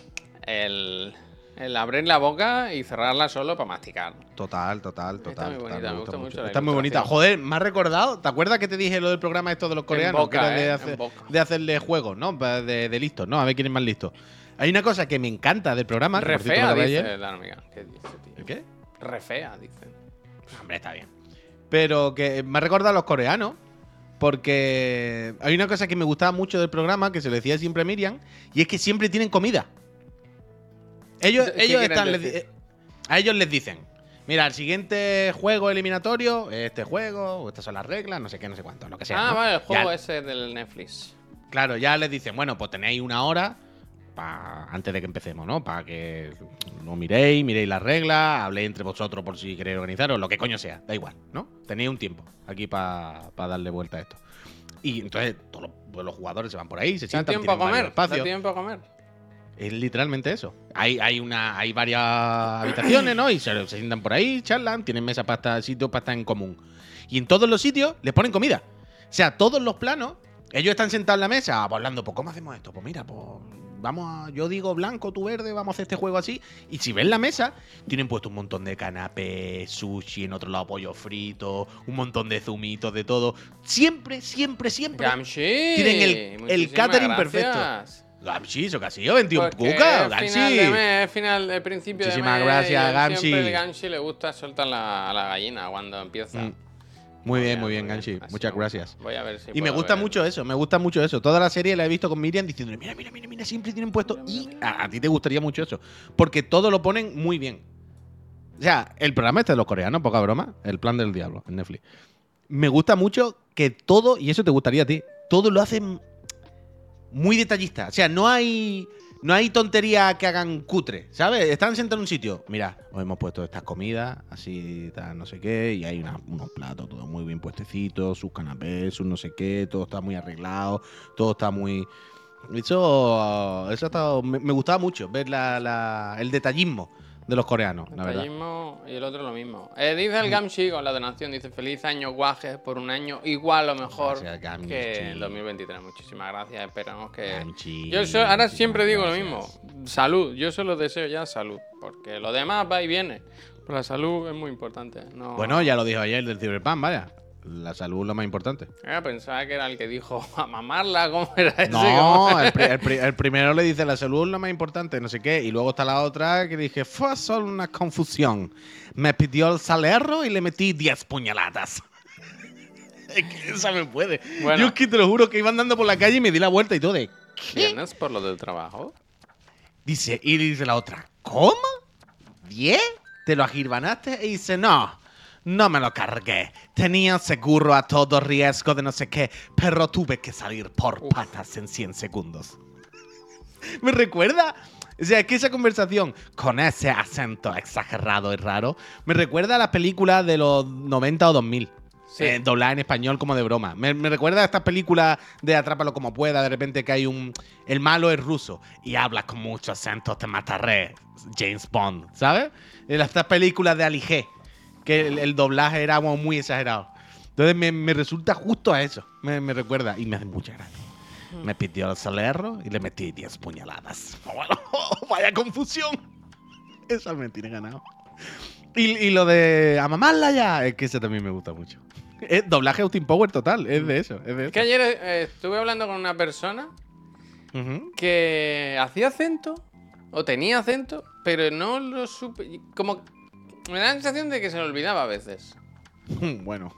el, el abrir la boca y cerrarla solo para masticar. Total, total, total. Está muy total, bonita, me gusta mucho Está muy bonita. Joder, me has recordado. ¿Te acuerdas que te dije lo del programa esto de los coreanos? boca, que era de, ¿eh? hacer- de hacerle juegos, ¿no? De, de listos, ¿no? A ver quién es más listo. Hay una cosa que me encanta del programa. que Re por cierto fea, lo grabé dice ayer. la amiga. ¿Qué dice, tío? ¿El qué? Re fea, dice. Hombre, está bien. Pero que me ha recordado a los coreanos. Porque hay una cosa que me gustaba mucho del programa, que se lo decía siempre a Miriam, y es que siempre tienen comida. Ellos, ¿Qué ellos están, les a ellos les dicen, mira, el siguiente juego eliminatorio, este juego, estas son las reglas, no sé qué, no sé cuánto, lo que sea. ah, ¿no? vale, el juego Ya- ese del Netflix. Claro, ya les dicen, bueno, pues tenéis una hora pa- antes de que empecemos, ¿no? Para que lo miréis, miréis las reglas, habléis entre vosotros por si queréis organizaros, lo que coño sea, da igual, ¿no? Tenéis un tiempo aquí para darle vuelta a esto. Y entonces todos los, pues los jugadores se van por ahí, se ¿Da sientan, tiempo a comer? ¿Da espacios. tiempo a comer? Es literalmente eso. Hay, hay, una, hay varias habitaciones, ¿no? Y se, se sientan por ahí, charlan, tienen mesa para estar, sitios para estar en común. Y en todos los sitios les ponen comida. O sea, todos los planos, ellos están sentados en la mesa, hablando, pues, ¿cómo hacemos esto? Pues mira, pues vamos a, yo digo blanco, tú verde, vamos a hacer este juego así. Y si ven la mesa, tienen puesto un montón de canapés, sushi, en otro lado pollo frito, un montón de zumitos, de todo. Siempre, siempre, siempre. Gamshi. Tienen el- el catering perfecto. gracias. Eso que ha sido, 21 Porque cuca, es Gamshi. Final de mes, final de principio Muchísimas de mes. gracias, Gamshi. Siempre el Gamshi le gusta soltar la, a la gallina cuando empieza. Mm. Muy bien, muy bien, Ganshi. Así Muchas gracias. gusta. Voy a ver si Y me gusta ver. mucho eso, me gusta mucho eso. Toda la serie la he visto con Miriam diciéndole, mira, mira, mira, mira, siempre tienen puesto. Y a, a ti te gustaría mucho eso. Porque todo lo ponen muy bien. O sea, el programa este de los coreanos, poca broma, el plan del diablo en Netflix. me gusta mucho que todo, y eso te gustaría a ti, todo lo hacen muy detallista. O sea, no hay. No hay tontería que hagan cutre, ¿sabes? Están sentados en un sitio. Mira, os hemos puesto estas comidas, así, tal, no sé qué, y hay unos platos, todo muy bien puestecitos, sus canapés, sus no sé qué, todo está muy arreglado, todo está muy. Eso, eso ha estado- me, me gustaba mucho, ver la- el detallismo de los coreanos, la verdad. Y el otro lo mismo. Eh, dice el Gamshi con la donación, dice feliz año guajes por un año igual o mejor Gracias, que el 2023. Muchísimas gracias, esperamos que... Gamshi, Yo so- ahora siempre digo lo mismo, salud, yo solo deseo ya salud, porque lo demás va y viene, pero la salud es muy importante. No... Bueno, ya lo dijo ayer del Cyberpunk, vaya. La salud es lo más importante. Ah, pensaba que era el que dijo a mamarla, ¿cómo era ese? No, ¿Cómo- el, pri- el pri- el primero le dice la salud es lo más importante, no sé qué. Y luego está la otra que dije, fue solo una confusión. Me pidió el salero y le metí 10 puñaladas. es que esa me puede. Bueno. Yo es que te lo juro que iba andando por la calle y me di la vuelta y todo de. ¿Vienes por lo del trabajo? Dice, y dice la otra, ¿cómo? ¿10? ¿Te lo agirvanaste? Y dice, no, no me lo cargué. Tenía seguro a todo riesgo de no sé qué, pero tuve que salir por patas en 100 segundos. ¿Me recuerda? O sea, es que esa conversación con ese acento exagerado y raro me recuerda a las películas de los 90 o 2000. Sí. Eh, doblada en español como de broma. Me, me recuerda a estas películas de Atrápalo como pueda, de repente que hay un... El malo es ruso y habla con mucho acento, te mataré. James Bond, ¿sabes? En estas películas de Ali G, que el, el doblaje era como muy exagerado. Entonces me, me resulta justo a eso. Me, me recuerda y me hace mucha gracia. Me pidió el salero y le metí 10 puñaladas. Vaya confusión. Esa me tiene ganado. Y, y lo de a mamarla ya, es que ese también me gusta mucho. Es doblaje Austin Power total, es de eso. Es de Es eso. que ayer eh, estuve hablando con una persona que hacía acento o tenía acento, pero no lo supe. Como me da la sensación de que se le olvidaba a veces. Bueno,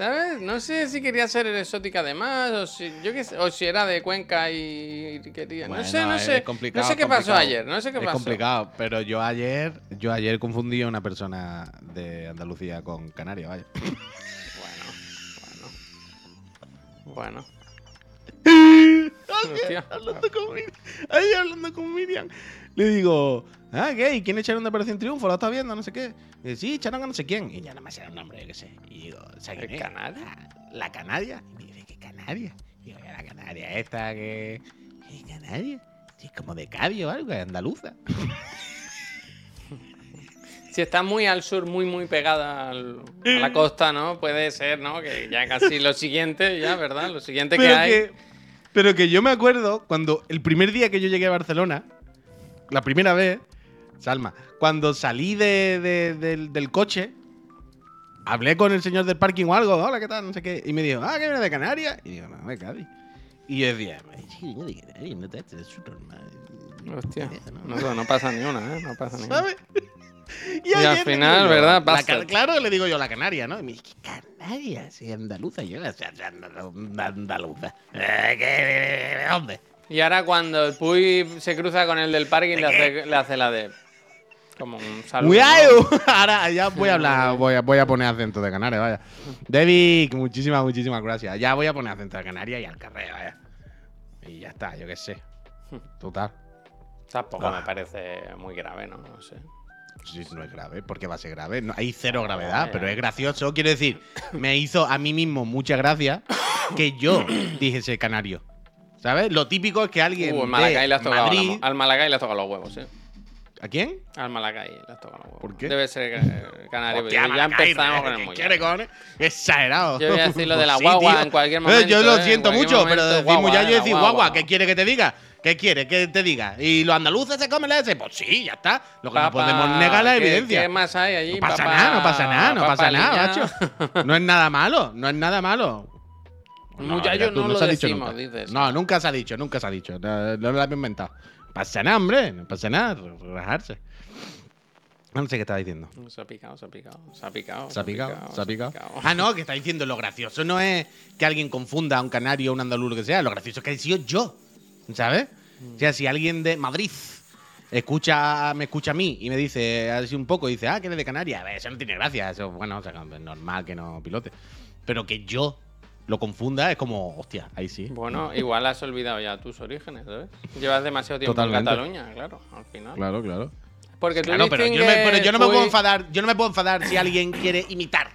¿Sabes? No sé si quería ser exótica de más o si yo qué sé, o si era de Cuenca y quería. Bueno, no sé, no sé. complicado, no sé qué pasó ayer, no sé qué es pasó. complicado, pero yo ayer, yo ayer confundí a una persona de Andalucía con Canarias, vaya. Bueno, bueno. Hostia. hablando con Miriam. Ayer hablando con Miriam. Le digo, ah, ¿qué? ¿Y quién echaron de Operación Triunfo? ¿Lo estás viendo? No sé qué. Y dice, sí, echaron a no sé quién. Y ya nada más era el nombre, yo qué sé. Y digo, ¿sabes quién ¿El es? Canaria? Ah, ¿La Canaria? Y me dice, ¿qué Canaria? Y digo, ya la Canaria esta que... ¿Qué Canaria? Sí, es como de Cádiz o algo, es andaluza. Si está muy al sur, muy, muy pegada al- a la costa, ¿no? Puede ser, ¿no? Que ya casi lo siguiente, ya, ¿verdad? Lo siguiente que hay. que, pero que yo me acuerdo cuando el primer día que yo llegué a Barcelona, la primera vez, Salma, cuando salí de- de- del, del coche, hablé con el señor del parking o algo, hola, ¿qué tal? No sé qué. Y me dijo, ah, que viene de Canarias. Y digo, no, de Cádiz. Y yo decía, viene de Canarias, no te es normal. Hostia, ¿no? no, no pasa ni una, ¿eh? No pasa ni. ¿Sabes? Y al final, yo, ¿verdad? la claro, le digo yo la canaria, ¿no? Y me dice, ¿qué canaria? Sí, andaluza. Yo, o sea, andalu- andaluza. Eh, ¿qué- ¿De dónde? Y ahora cuando el Puy se cruza con el del parking, le hace, le hace la de. Como un saludo. ¡Cuidado! ¿no? Ahora ya voy a hablar, voy a, voy a poner acento de Canarias, vaya. David, muchísimas, muchísimas gracias. Ya voy a poner acento de Canarias y al carrera, vaya. Y ya está, yo qué sé. Total. Tampoco Ah. me parece muy grave, ¿no? No sé. Sí, no es grave, porque va a ser grave. No, hay cero gravedad, pero es gracioso. Quiero decir, me hizo a mí mismo mucha gracia que yo dijese canario. ¿Sabes? Lo típico es que alguien. Uh, al Malacay le has tocado, la Madrid, mo- al Malacay le has tocado los huevos, ¿eh? ¿A quién? Al Malacay le has tocado los huevos. ¿Por qué? Debe ser eh, canario. Hostia, ya empezamos ¿qué con el quiere, muñeco. cojones? Exagerado. Yo voy a decir lo de la Sí, guagua tío. en cualquier momento. Yo lo ¿eh? En siento mucho, pero momento, guagua, ya yo decir guagua. ¿qué quiere que te diga? ¿Qué quiere que te diga? ¿Y los andaluces se comen la ese? Pues sí, ya está. Lo que no podemos negar la ¿qué- evidencia. ¿Qué más hay allí? No pasa nada, no pasa nada, no pasa nada, macho. No es nada malo, no es nada malo. Muchachos, no lo decimos, nunca. dices. No, nunca se ha dicho, nunca se ha dicho. No, no lo había inventado. Pasa nada, hombre, no pasa nada, relajarse. No sé qué estaba diciendo. Se ha picado, se ha picado, se ha picado. ¿Se ha picado? ¿Se ha picado? Ah, no, que está diciendo lo gracioso no es que alguien confunda a un canario o un andaluz, lo que sea. Lo gracioso es que he sido yo. ¿Sabes? O sea, si alguien de Madrid escucha, me escucha a mí y me dice así un poco, dice, ah, que eres de Canarias. A eso no tiene gracia. Eso, bueno, o sea, es normal que no pilote. Pero que yo lo confunda es como, hostia, ahí sí. Bueno, igual has olvidado ya tus orígenes, ¿sabes? Llevas demasiado tiempo Totalmente. en Cataluña, claro, al final. Claro, claro. Porque tú Claro, pero yo, me- pero yo no me puedo enfadar, yo no me puedo enfadar si alguien quiere imitar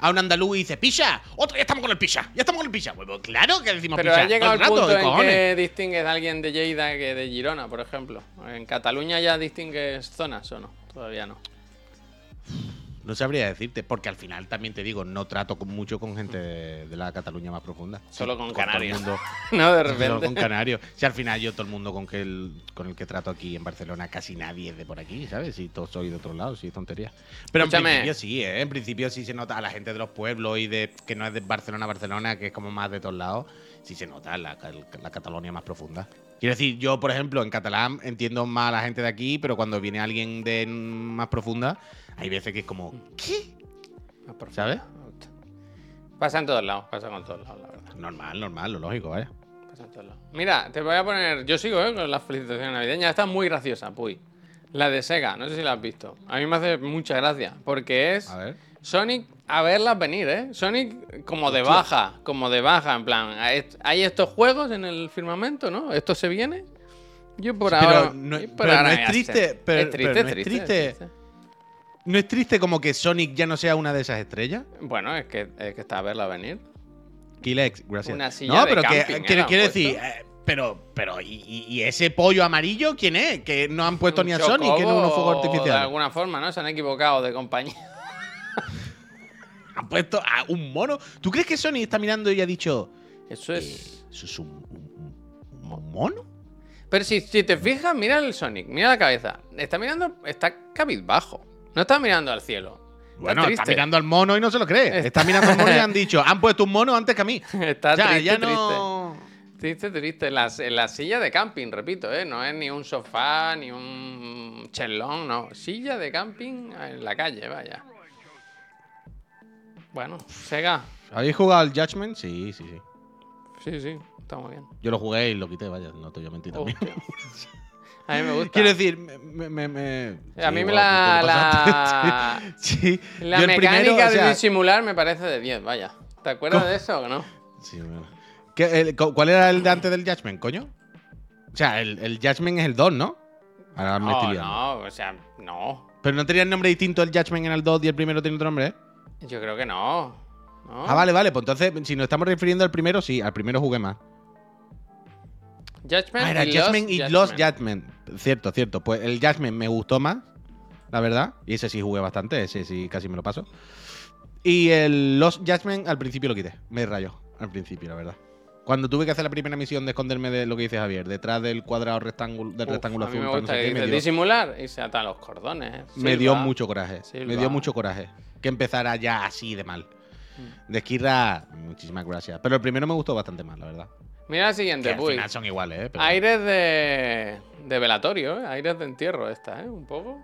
a un andaluz y dice, ¡Pisha! ¡Otro! ¡Ya estamos con el pisha! ¡Ya estamos con el! Pues, pues, claro que decimos Pero pisha. ha llegado el rato, punto ¿qué en cojones? que distingues a alguien de Lleida que de Girona, por ejemplo. ¿En Cataluña ya distingues zonas o no? Todavía no. No sabría decirte, porque al final también te digo, no trato con- mucho con gente de, de la Cataluña más profunda. Solo con el canarios. mundo- no, de Solo repente. con canarios. Si al final yo todo el mundo con que el, con el que trato aquí en Barcelona casi nadie es de por aquí, ¿sabes? Si todos soy de otro lado, sí, tontería. Pero Escúchame. en principio sí, ¿eh? En principio sí se nota a la gente de los pueblos y de que no es de Barcelona a Barcelona, que es como más de todos lados, sí se nota la, la Catalonia más profunda. Quiero decir, yo, por ejemplo, en catalán entiendo más a la gente de aquí, pero cuando viene alguien de más profunda, hay veces que es como, ¿qué? Profundo. ¿Sabes? Pasa en todos lados, pasa con todos lados, la verdad. Normal, normal, lo lógico, ¿vale? Pasa en todos lados. Mira, te voy a poner. Yo sigo, ¿eh? Con las felicitaciones navideñas. Esta es muy graciosa, Puy. La de Sega, no sé si la has visto. A mí me hace mucha gracia. Porque es A ver. Sonic a verlas venir, ¿eh? Sonic como de baja, como de baja, en plan. Hay estos juegos en el firmamento, ¿no? ¿Esto se viene? Yo por Sí, pero ahora. no- yo por pero no ahora es triste, pero- es triste, pero no es triste, triste. es triste. ¿No es triste como que Sonic ya no sea una de esas estrellas? Bueno, es que, es que está a verla venir. Kilex, gracias. Una silla no, de pero que camping, ¿eh? quiero, decir, eh, pero, pero ¿y, ese pollo amarillo quién es? Que no han puesto Un ni a Sonic, que no es unos fuegos De alguna forma, ¿no? Se han equivocado de compañía. Han puesto a un mono. ¿Tú crees que Sonic está mirando y ha dicho, Eso eh, es. ¿eso es un, un- un mono? Pero si, si te fijas, mira el Sonic, mira la cabeza. Está mirando, está cabizbajo. No está mirando al cielo. Bueno, está triste. mirando al mono y no se lo cree. Está- Está mirando al mono y han dicho, han puesto un mono antes que a mí. Está o sea, triste, ya triste. no... Triste, triste. En la, en la silla de camping, repito, ¿eh? No es ni un sofá, ni un chelón, no. Silla de camping en la calle, vaya. Bueno, Sega. ¿Habéis jugado al Judgment? Sí, sí, sí. Sí, sí, está muy bien. Yo lo jugué y lo quité, vaya, no te voy a mentir también. A mí me gusta. Quiero decir, me. me- me- A mí me la- la- sí. La mecánica primero, o de disimular me parece de 10, vaya. ¿Te acuerdas ¿Cómo? de eso o no? sí, bueno. ¿Qué- el- cu- ¿Cuál era el de antes del Judgment, coño? O sea, el, el Judgment es el 2, ¿no? Ahora me estoy No, no, o sea, no. Pero no tenía el nombre distinto el Judgment en el 2 y el primero tiene otro nombre, ¿eh? Yo creo que no. ¿No? Ah, vale, vale. Pues entonces, si nos estamos refiriendo al primero, sí, al primero jugué más. Judgment Ah, era y Judgment y Lost Lost Judgment. Cierto, cierto. Pues el Judgment me gustó más, la verdad. Y ese sí jugué bastante, ese sí casi me lo paso. Y el Lost Judgment al principio lo quité. Me rayó al principio, la verdad. Cuando tuve que hacer la primera misión de esconderme de lo que dice Javier, detrás del cuadrado rectángulo, del Uf, rectángulo azul, me no gusta sé que qué, me dices dio, disimular y se atan los cordones. me dio mucho coraje. Me dio mucho coraje. Que empezara ya así de mal. Mm. De Esquirra, muchísimas gracias. Pero el primero me gustó bastante más, la verdad. Mira la Que siguiente, al final son iguales, ¿eh? Pero- Aires de, de velatorio, ¿eh? Aires de entierro esta, ¿eh? Un poco.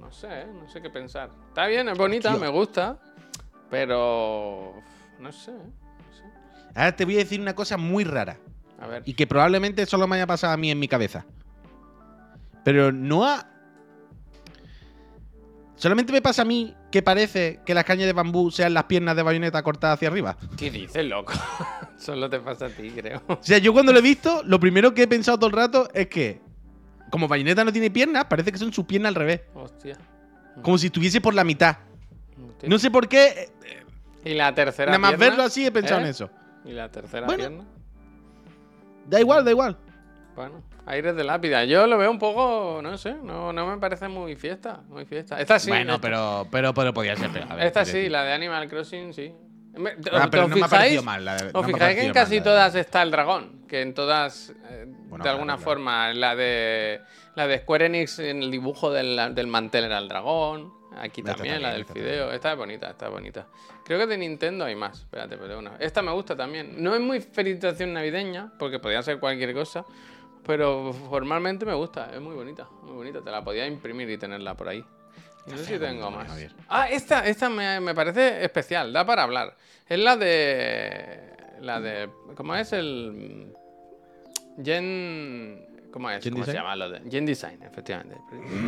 No sé, ¿eh? No sé qué pensar. Está bien, es bonita, Hostia. me gusta. Pero... No sé, ¿eh? No sé. Ahora te voy a decir una cosa muy rara. A ver. Y que probablemente solo me haya pasado a mí en mi cabeza. Pero no ha. Solamente me pasa a mí que parece que las cañas de bambú sean las piernas de bayoneta cortadas hacia arriba. ¿Qué dices, loco? Solo te pasa a ti, creo. O sea, yo cuando lo he visto, lo primero que he pensado todo el rato es que, como bayoneta no tiene piernas, parece que son sus piernas al revés. Hostia. Como si estuviese por la mitad. Hostia. No sé por qué. eh, Y la tercera Nada más pierna? verlo así he pensado ¿Eh? en eso. Y la tercera Bueno. pierna. Da igual, da igual. Bueno, aires de lápida. Yo lo veo un poco, no sé, no, no me parece muy fiesta, muy fiesta. Esta sí. bueno, esta, pero, pero, pero podía ser peor. Esta sí, decir. la de Animal Crossing, sí. Me- Ah, pero ¿os no me ha fijáis- parecido mal. la no ¿Os fijáis que en mal casi todas está el dragón? Que en todas, eh, Bueno, de alguna claro, claro. forma, la de la de Square Enix en el dibujo del, del mantel era el dragón. Aquí Esta también, la también, del esta fideo. Esta es bonita, esta es bonita. Creo que de Nintendo hay más. Espérate, pero una. Esta me gusta también. No es muy felicitación navideña, porque podría ser cualquier cosa. Pero formalmente me gusta, es muy bonita, muy bonita. Te la podía imprimir y tenerla por ahí. No sé si tengo más. Ah, esta, esta me, me parece especial, da para hablar. Es la de. La de. ¿Cómo es el. Gen. ¿Cómo es? ¿Cómo se llama lo de? Gen Design, efectivamente.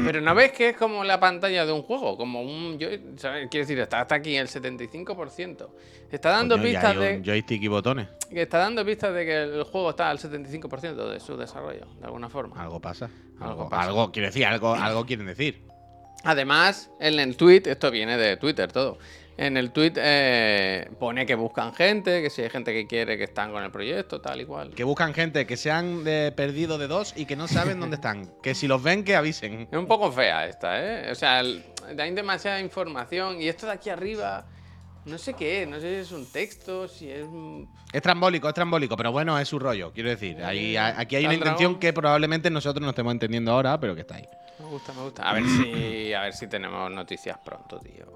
Pero no ves que es como la pantalla de un juego, como un. Yo, ¿sabes? Quiero decir, está hasta aquí el 75%. Está dando Coño, pistas hay de. joystick y botones. que está dando pistas de que el juego está al 75% de su desarrollo, de alguna forma. Algo pasa. Algo Algo, pasa. algo, quiero decir, algo, algo quieren decir. Además, en el tweet, esto viene de Twitter todo. En el tweet eh, pone que buscan gente, que si hay gente que quiere que están con el proyecto, tal y cual. Que buscan gente que se han eh, perdido de dos y que no saben dónde están. Que si los ven, que avisen. Es un poco fea esta, ¿eh? O sea, el- hay demasiada información y esto de aquí arriba, no sé qué es, no sé si es un texto, si es un... Es trambólico, es trambólico, pero bueno, es su rollo. Quiero decir, ahí, a- aquí hay una Está intención dragón. que probablemente nosotros no estemos entendiendo ahora, pero que está ahí. Me gusta, me gusta. A ver si, a ver si tenemos noticias pronto, tío.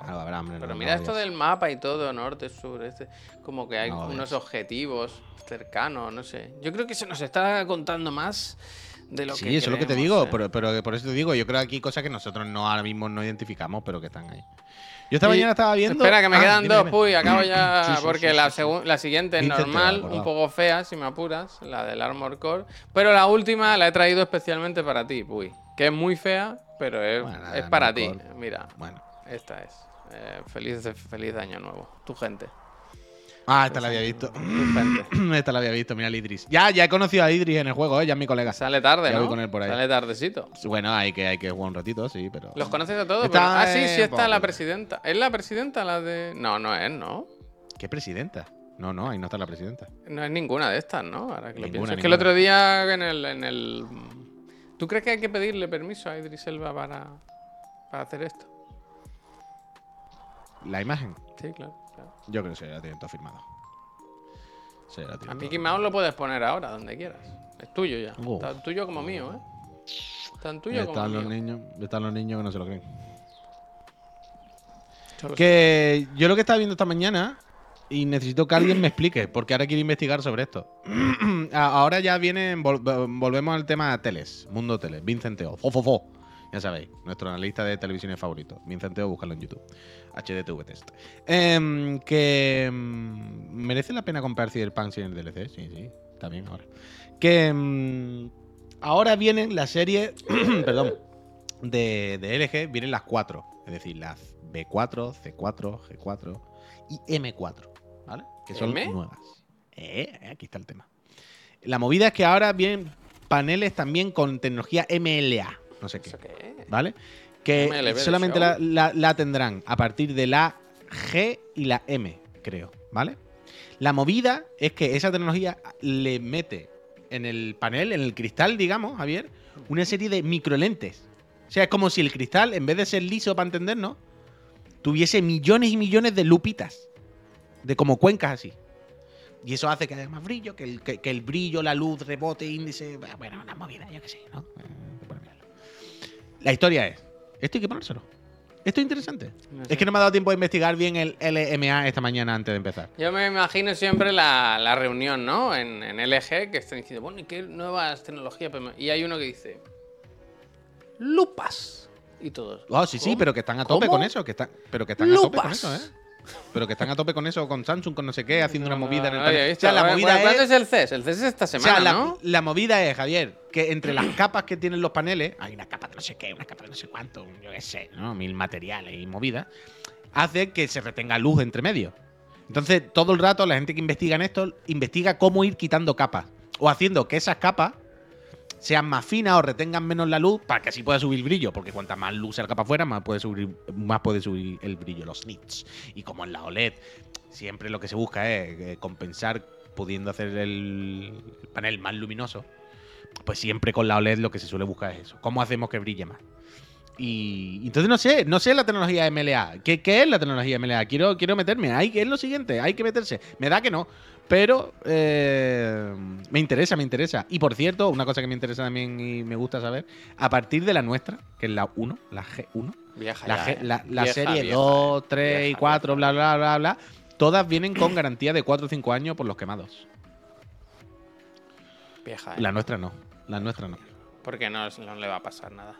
Algo habrá, hombre, Pero no, mira no esto del mapa y todo, norte, sur, este, como que hay No unos objetivos cercanos, no sé. Yo creo que se nos está contando más de lo que Sí, eso es lo que te creemos, digo, ¿eh? pero, pero por eso te digo, yo creo que aquí hay cosas que nosotros no ahora mismo no identificamos, pero que están ahí. Yo esta Y- mañana estaba viendo. Espera, que me Ah, quedan dime, dos, dime. puy, acabo ya. Sí, sí, porque sí, la, la siguiente es normal, un poco fea, si me apuras, la del Armor Core. Pero la última la he traído especialmente para ti, puy. Que es muy fea, pero es, Bueno, para ti. Mira, Bueno. esta es. Eh, feliz, feliz año nuevo. Tu gente. Ah, esta la había visto. Esta la había visto, mira el Idris. Ya, ya he conocido a Idris en el juego, ¿eh? ya es mi colega. Sale tarde, Ya ¿no? voy con él por ahí. Sale tardecito. Bueno, hay que, hay que jugar un ratito, sí, pero. ¿Los conoces a todos? Está, Pero- ah, sí, sí eh, está la presidenta. ¿Es la presidenta la de...? No, no es, ¿no? ¿Qué presidenta? No, no, ahí no está la presidenta. No es ninguna de estas, ¿no? Ahora que lo Ninguna, pienso. Es que el ninguna. otro día en el, en el... ¿Tú crees que hay que pedirle permiso a Idris Elba para, para hacer esto? La imagen, Sí, claro. Yo creo que la tienen todo firmado. Se la A tienen Mickey todo. Mouse lo puedes poner ahora, donde quieras. Es tuyo ya. Oh. Tan tuyo como mío, ¿eh? Tan tuyo como Están los mío. niños, están los niños que no se lo creen. Solo Que yo lo que estaba viendo esta mañana y necesito que alguien me explique, porque ahora quiero investigar sobre esto. A- ahora ya viene, vol- volvemos al tema teles, mundo tele, Vincenteo, fofofo. Ya sabéis, nuestro analista de televisiones favorito. Vincenteo, búscalo en YouTube. HDTV Test. Em, que em, merece la pena comprar Cyberpunk sin el DLC. Sí, sí, está bien ahora. Que em, ahora vienen las series, perdón, de, de LG, vienen las cuatro. Es decir, las B4, C4, G4 y M4. ¿Vale? Que son ¿M? nuevas. Eh, eh, aquí está el tema. La movida es que ahora vienen paneles también con tecnología MLA. No sé qué. ¿Vale? Que MLB solamente la, la- la tendrán a partir de la G y la M, creo, ¿vale? La movida es que esa tecnología le mete en el panel, en el cristal, digamos, Javier, una serie de microlentes. O sea, es como si el cristal, en vez de ser liso para entendernos, tuviese millones y millones de lupitas. De como cuencas así. Y eso hace que haya más brillo, que el, que- que el brillo, la luz, rebote, índice. Bueno, una movida, yo qué sé, ¿no? Eh. La historia es. Esto hay que ponérselo. Esto es interesante. No sé. Es que no me ha dado tiempo de investigar bien el LMA esta mañana antes de empezar. Yo me imagino siempre la, la reunión, ¿no? En, en LG, que están diciendo, bueno, ¿y qué nuevas tecnologías? podemos-?" Y hay uno que dice, lupas. Y todos. Oh, sí, sí, ¿cómo? pero que están a tope ¿Cómo? con eso. Que están, pero que están a tope con eso, ¿eh? Pero que están a tope con eso, con Samsung, con no sé qué, haciendo No, una movida en el visto. O sea, la Bueno, movida ¿Cuándo es. es el CES? El CES es esta O sea, semana, la, ¿no? la movida es, Javier, que entre las capas que tienen los paneles, hay una capa de no sé qué, una capa de no sé cuánto, yo qué sé, ¿no? Mil materiales y movidas, hace que se retenga luz entre medio. Entonces, todo el rato la gente que investiga en esto, investiga cómo ir quitando capas. O haciendo que esas capas sean más finas o retengan menos la luz para que así pueda subir el brillo. Porque cuanta más luz salga para afuera, más puede subir, más puede subir el brillo, los nits. Y como en la OLED, siempre lo que se busca es eh, compensar pudiendo hacer el, el panel más luminoso. Pues siempre con la OLED lo que se suele buscar es eso. ¿Cómo hacemos que brille más? Y entonces no sé, no sé la tecnología MLA. ¿Qué, qué es la tecnología MLA? Quiero, quiero meterme. Hay, es lo siguiente, hay que meterse. Me da que no. Pero eh, me interesa, me interesa. Y por cierto, una cosa que me interesa también y me gusta saber, a partir de la nuestra, que es la 1, la G1, Vieja la, ya, G- eh. la- la Vieja, serie vieja, 2, eh. 3 y Vieja, 4, vieja. bla, bla, bla, bla, todas vienen con garantía de 4 o 5 años por los quemados. Vieja, eh. La nuestra no, la nuestra no. Porque no, no le va a pasar nada.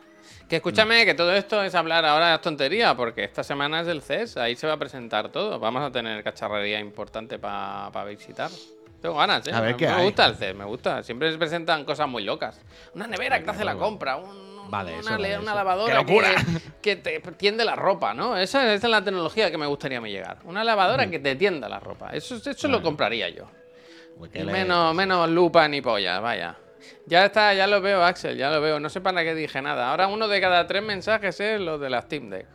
Que escúchame, que todo esto es hablar ahora de tontería, porque esta semana es del CES, ahí se va a presentar todo. Vamos a tener cacharrería importante para visitar. Tengo ganas, ¿eh? A ver me, qué me hay. gusta el CES, me gusta. Siempre se presentan cosas muy locas. Una nevera que te hace la compra, un- Vale, eso, una, vale, eso. lavadora. Que, que te tiende la ropa, ¿no? Esa, esa es la tecnología que me gustaría mí llegar. Una lavadora que te tienda la ropa. Eso, eso lo compraría yo. Menos, menos lupa ni polla, vaya. Ya está, ya lo veo, Axel, ya lo veo. No sé para qué dije nada. Ahora uno de cada tres mensajes es lo de las Steam Deck.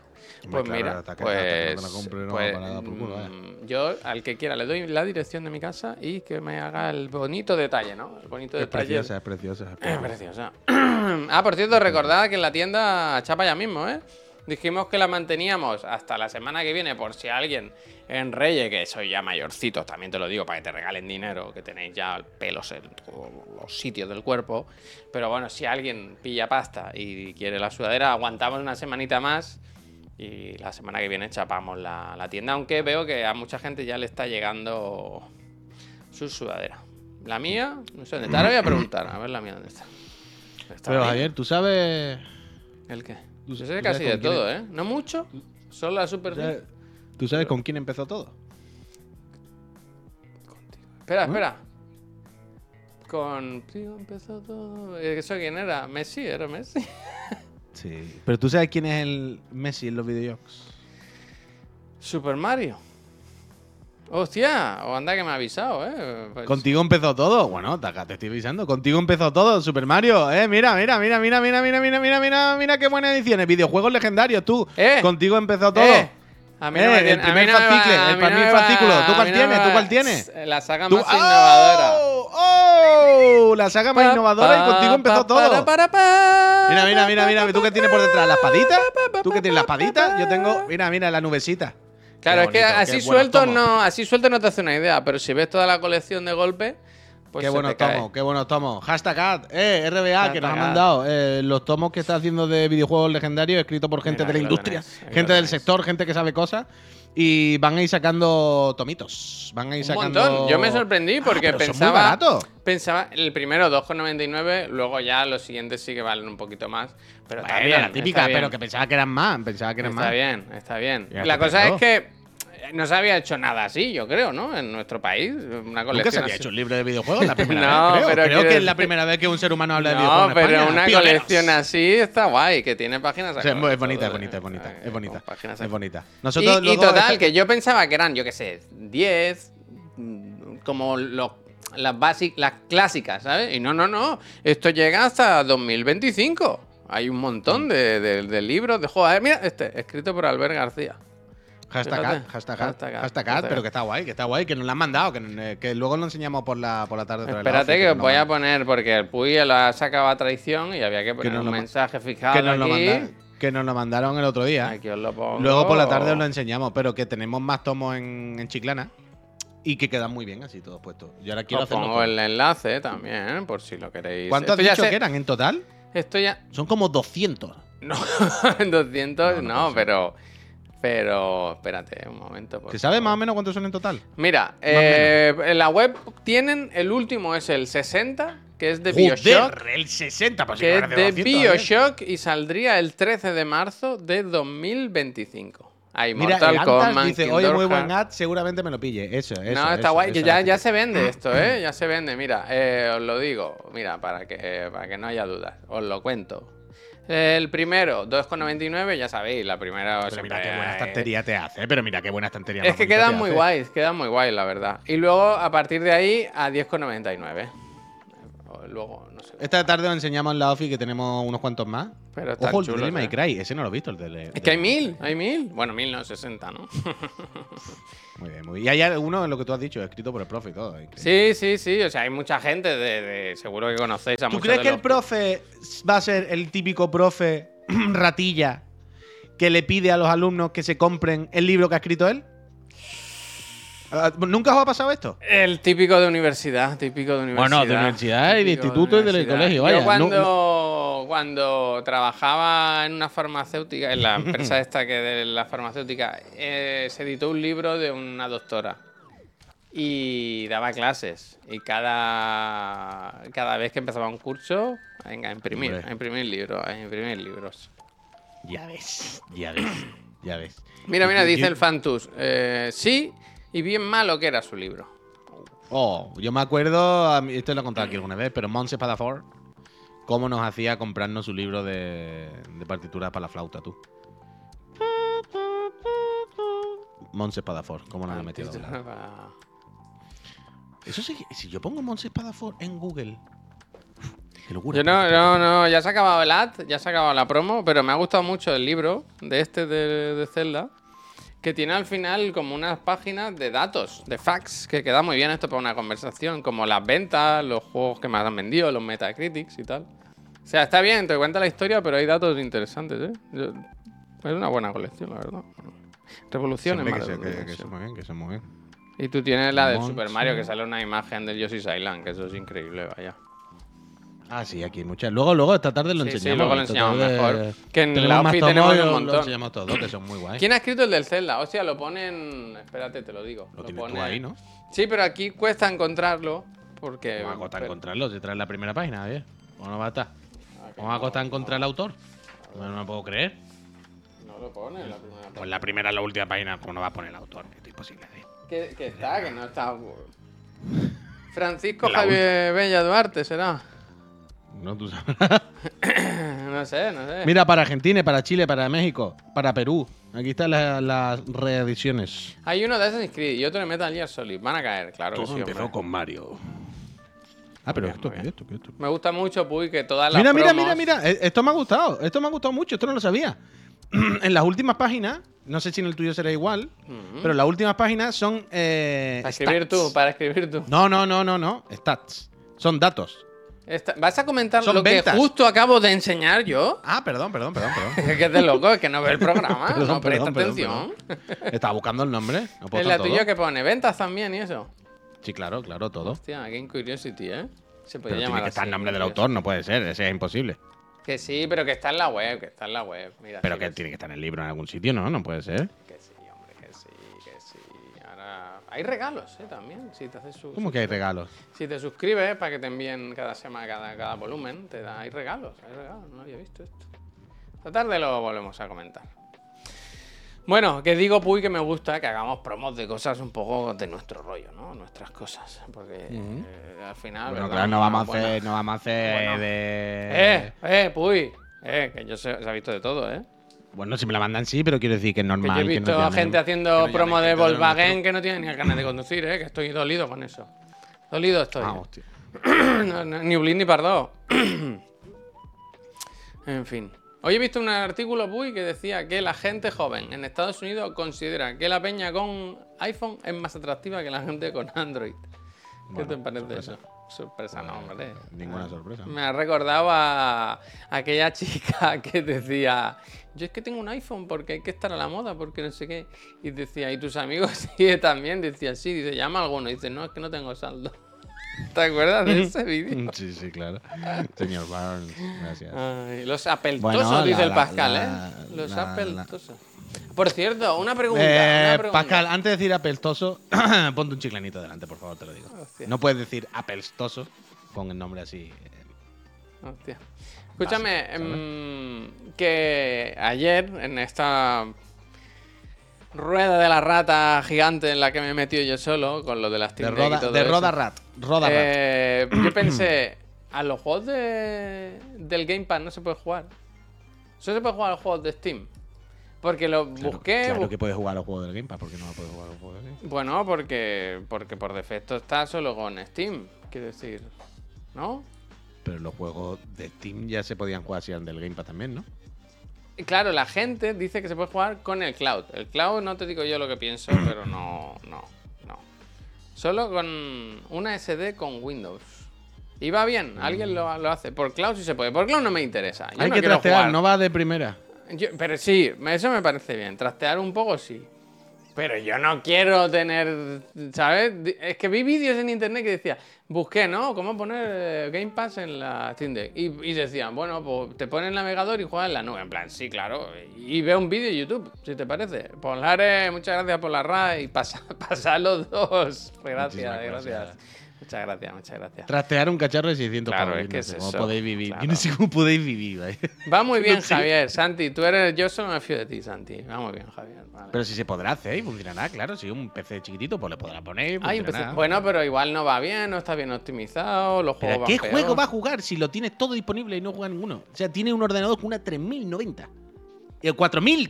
Pues claro, mira, pues, compre, no pues, nada por culo, vaya. mm, yo al que quiera le doy la dirección de mi casa y que me haga el bonito detalle, ¿no? El bonito Es detalle. preciosa, es preciosa. es Es preciosa. preciosa. ah, por cierto, recordad que en la tienda chapa ya mismo, ¿eh? Dijimos que la manteníamos hasta la semana que viene por si alguien en Reyes, que soy ya mayorcitos, también te lo digo, para que te regalen dinero, que tenéis ya pelos en todos los sitios del cuerpo. Pero bueno, si alguien pilla pasta y quiere la sudadera, aguantamos una semanita más y la semana que viene chapamos la, la tienda, aunque veo que a mucha gente ya le está llegando su sudadera. La mía, no sé dónde está. Ahora voy a preguntar, a ver la mía dónde está. Está Pero. Javier, tú sabes. ¿El qué? Tú- sé sabes casi de todo, es- ¿eh? No mucho, solo la ¿Tú superficie. sabes, tú sabes con quién empezó todo? Espera, ¿Eh? espera. Con. Tío, empezó todo. Eh, ¿Eso quién era? Messi, era Messi. Sí. Pero tú sabes quién es el Messi en los videojuegos. Super Mario. Hostia, o anda que me ha avisado, ¿eh? Pues- Contigo empezó todo. Bueno, te, te estoy avisando. Contigo empezó todo, Super Mario. Eh, mira, mira, mira, mira, mira, mira, mira, mira, mira, mira qué buenas ediciones. Videojuegos legendarios, tú. Eh. Contigo empezó todo. Eh, a mí no Eh, me el primer no a el no primer me va- fascículo. ¿Tú cuál no tienes? ¿Tú cuál tienes? La saga más innovadora. ¡Oh! ¡Oh! La saga más innovadora y contigo empezó todo. Para, para, Mira, mira, mira, mira. ¿Tú qué tienes por detrás? ¿La espadita? ¿Tú qué tienes? ¿La pa, espadita? Yo tengo. Mira, mira, la nubecita. Claro, es que así suelto no, así suelto no te hace una idea, pero si ves toda la colección de golpe, pues qué buenos tomos, qué buenos tomos. Hashtag ad, eh, RBA, que nos ha mandado eh, los tomos que está haciendo de videojuegos legendarios, escritos por gente Mira, de la industria, gente del sector, gente que sabe cosas. Y van a ir sacando tomitos. Van a ir Un sacando. montón. Yo me sorprendí porque Ah, son muy pensaba. Pensaba, el primero 2,99, luego ya los siguientes sí que valen un poquito más. Pero está Bueno, bien, la típica, está bien. pero que pensaba que eran más. Pensaba que eran Está más. bien, está bien. Ya La cosa es que no se había hecho nada así, yo creo, ¿no? En nuestro país. Una Nunca se colección había así. hecho un libro de videojuegos la primera No, vez. Creo, pero creo que es la primera vez que un ser humano habla de videojuegos. No, pero España. una Pioneros. colección así está guay, que tiene páginas. Sí, es, bonita, es todo, bonita, eh, es bonita, eh, es bonita. páginas Es bonita. Y, Nosotros y luego- total, que yo pensaba que eran, yo qué sé, 10, mm, como lo- las, basic, las clásicas, ¿sabes? Y no, no, no. Esto llega hasta 2025. Hay un montón de, de- de libros de juegos. Mira, este, escrito por Albert García. Hashtag ad, hashtag ad, Hashtag ad, hashtag ad, hashtag pero que está guay, que está guay, que nos la han mandado, que, que luego lo enseñamos por la, por la tarde. la Espérate que os voy a poner, porque el Puy lo ha sacado a traición y había que poner un lo mensaje fijado que nos, lo aquí. mandaron, que nos lo mandaron el otro día. Aquí os lo pongo. Luego por la tarde os lo enseñamos, pero que tenemos más tomos en, en Chiclana y que quedan muy bien así todos puestos. Yo ahora quiero Os pongo el enlace también, por si lo queréis. ¿Cuántos has dicho sé- que eran en total? Esto ya. Son como 200. No, 200 No, no, no puede ser. Pero. Espérate un momento. ¿Se sabe más o menos cuántos son en total? Mira, eh, en la web tienen. El último es el 60, que es de Bioshock. Joder, el 60, pues Que es de 200, ¿eh? Bioshock y saldría el 13 de marzo de 2025. Hay Mira, Mortal Antas Kombat. dice, oye, muy buen ad, seguramente me lo pille. Eso, eso. No, está eso, guay, que ya, ya se vende esto, ¿eh? Ya se vende, mira, eh, os lo digo, mira, para que, para que no haya dudas, os lo cuento. El primero, 2,99, ya sabéis, la primera... Pero mira qué buena es- estantería te hace, pero mira qué buena estantería. Es que quedan muy guays, quedan muy guays, la verdad. Y luego, a partir de ahí, a 10,99. Luego, no sé. Esta tarde os enseñamos en la ofi que tenemos unos cuantos más. Pero Ojo, el de ¿eh? Cry, ese no lo he visto, el de... Es que hay mil, hay mil. Bueno, mil no, 60, ¿no? Muy bien, muy bien. Y hay alguno en lo que tú has dicho, escrito por el profe y todo. increíble. sí, sí, sí. O sea, hay mucha gente de, de- seguro que conocéis a ¿Tú crees de que el profe va a ser el típico profe ratilla que le pide a los alumnos que se compren el libro que ha escrito él? Ah, ¿Nunca os ha pasado esto? El típico de universidad, típico de universidad. Bueno, de universidad y de instituto y del colegio, Yo vaya, no- cuando, cuando trabajaba en una farmacéutica, en la empresa esta que de la farmacéutica, eh, se editó un libro de una doctora y daba clases. Y cada, cada vez que empezaba un curso, venga, a imprimir, Hombre. a imprimir libros, a imprimir libros. Ya ves, ya ves, ya ves. Mira, mira, Yo- dice yo- el Fantus. eh, sí, y bien malo que era su libro. Oh, yo me acuerdo, esto lo he contado aquí alguna vez, pero Monse Padafor, cómo nos hacía comprarnos su libro de, de partituras para la flauta, tú. Monse Padafor, cómo nos ha metido. Eso sí, si yo pongo Monse Padafor en Google. Qué locura. Yo no, no, no, ya se ha acabado el ad, ya se ha acabado la promo, pero me ha gustado mucho el libro de este de, de Zelda, que tiene al final como unas páginas de datos, de facts, que queda muy bien esto para una conversación, como las ventas, los juegos que más han vendido, los Metacritics y tal. O sea, está bien, te cuenta la historia, pero hay datos interesantes, ¿eh? Yo- es una buena colección, la verdad. Revolución Siempre en que, que, se mueven, que se mueven. Y tú tienes la del Monster. Super Mario, que sale una imagen del Yoshi's Island, que eso es increíble, vaya. Ah, sí, aquí hay muchas. Luego, luego esta tarde lo Sí, sí, enseñamos. luego lo enseñamos mejor. Que en la tomos tenemos un lo- montón. Lo enseñamos todos, que son muy guays. ¿Quién ha escrito el del Zelda? Hostia, lo ponen. Espérate, te lo digo. Lo tienes tú pone- ahí, ¿no? Sí, pero aquí cuesta encontrarlo. Porque. Vamos a costar pero- encontrarlo si traes la primera página, ¿eh? ¿Cómo no va a estar? Ah, ¿Cómo va a costar encontrar el autor? No, no me puedo creer. No lo pone en la primera Pues página. la primera, la última página, ¿cómo no va a poner el autor? Es imposible. ¿eh? Que, que está, que no está. Francisco Javier Bella Duarte, será. No, tú sabes. no sé, no sé. Mira, para Argentina, para Chile, para México, para Perú. Aquí están la- las reediciones. Hay uno de Assassin's Creed y otro de Metal Gear Solid. Van a caer, claro. que sí, hombre. con Mario. Ah, pero bien, esto, muy ¿qué bien. es esto? ¿Qué es esto? Me gusta mucho, Puy, que todas las. Mira, mira, promos- mira, mira. Eh, Esto me ha gustado. Esto me ha gustado mucho. Esto no lo sabía. en las últimas páginas, no sé si en el tuyo será igual, pero las últimas páginas son. eh, Para escribir stats. tú, para escribir tú. No, no, no, no, no. Stats. Son datos. Esta- ¿Vas a comentar Son lo ventas. que justo acabo de enseñar yo? Ah, perdón, perdón, perdón, perdón. Es que es de loco, es que no ve el programa, Perdón, no presta perdón, perdón, atención. Estaba buscando el nombre. No puedo En la estar tuya que pone ventas también y eso. Sí, claro, claro, todo. Hostia, Game Curiosity, ¿eh? Se Pero podría tiene llamar que estar así, el nombre del autor, no puede ser. Ese es imposible. Que sí, pero que está en la web, que está en la web. Mira, Pero sí, que tiene que estar en el libro en algún sitio, ¿no? No puede ser. Hay regalos, ¿eh? También. Si te haces su- ¿Cómo que hay regalos? Si te suscribes para que te envíen cada semana, cada, cada volumen, te da, hay regalos, hay regalos, no había visto esto. Esta tarde lo volvemos a comentar. Bueno, que digo, Puy, que me gusta que hagamos promos de cosas un poco de nuestro rollo, ¿no? Nuestras cosas. Porque eh, al final. Bueno, claro, no vamos a hacer, no vamos a hacer Bueno. de. Eh, eh, Puy. Eh, que yo sé, se ha visto de todo, ¿eh? Bueno, si me la mandan sí, pero quiero decir que es Que normal. yo he que visto llamen- gente que haciendo promo de Volkswagen que no tiene ni carnet de conducir, ¿eh? Que estoy dolido con eso. Dolido estoy. Ah, hostia. No, no, ni Blin ni Pardo. en fin. Hoy he visto un artículo, Puy, que decía que la gente joven en Estados Unidos considera que la peña con iPhone es más atractiva que la gente con Android. ¿Qué Bueno, te parece sorpresa. eso? Sorpresa, no, hombre. Ninguna sorpresa. Me ha recordado a aquella chica que decía, yo es que tengo un iPhone porque hay que estar a la moda, porque no sé qué. Y decía, ¿y tus amigos? Sí, también decía, sí, dice, llama a alguno. Y dice, no, es que no tengo saldo. ¿Te acuerdas de ese vídeo? Sí, sí, claro. Señor Barnes, gracias. Ay, los apeltosos, Bueno, dice la- el Pascal, la- ¿eh? Los la- apeltosos. Por cierto, una pregunta. Eh, una pregunta. Pascal, antes de decir apeltoso, ponte un chiclanito delante, por favor, te lo digo. Hostia. No puedes decir apelstoso con el nombre así. eh, Hostia. Escúchame, em, que ayer en esta rueda de la rata gigante en la que me he metido yo solo, con lo de las De Steam y Roda, todo de eso, Roda Rat. Roda Rat. eh, yo pensé, a los juegos de, del Gamepad no se puede jugar. Solo se puede jugar a los juegos de Steam. Porque lo Claro, busqué. Claro bu- que puedes jugar a los juegos del Game Pass, porque no puedes jugar a los juegos del Game Pass. Bueno, porque, porque por defecto está solo con Steam. Quiero decir, ¿no? Pero los juegos de Steam ya se podían jugar si eran del Game Pass también, ¿no? Claro, la gente dice que se puede jugar con el cloud. El cloud no te digo yo lo que pienso, pero no, no, no. Solo con una SD con Windows. Y va bien, alguien lo, lo hace. Por cloud sí se puede. Por cloud no me interesa. Yo Hay no que trastear, jugar. no va de primera. Yo- pero sí, eso me parece bien. Trastear un poco sí. Pero yo no quiero tener, ¿sabes? Es que vi vídeos en internet que decía, busqué, ¿no? ¿Cómo poner eh, Game Pass en la Steam Deck? Y, y decían, bueno, pues te pones el navegador y juegas en la nube. En plan, sí, claro. Y ve un vídeo de YouTube, si te parece. Polares, muchas gracias por la RA y pasa, pasa los dos. Pues gracias, Muchísimas gracias. gracias. Muchas gracias, muchas gracias. Trastear un cacharro de 600 Claro, pavos. es yo que no es sé cómo eso, podéis vivir. Yo no sé cómo podéis vivir. vaya. Va muy bien. Javier. Santi, tú eres. Yo solo me fío de ti, Santi. Va muy bien, Javier. Vale. Pero si se podrá hacer y funcionará, claro. Si un PC chiquitito, pues le podrá poner. Ay, Bueno, pero igual no va bien, no está bien optimizado, los ¿Pero juegos a qué juego va a jugar si lo tienes todo disponible y no juega ninguno? O sea, tiene un ordenador con una 3090. Eh, 4000,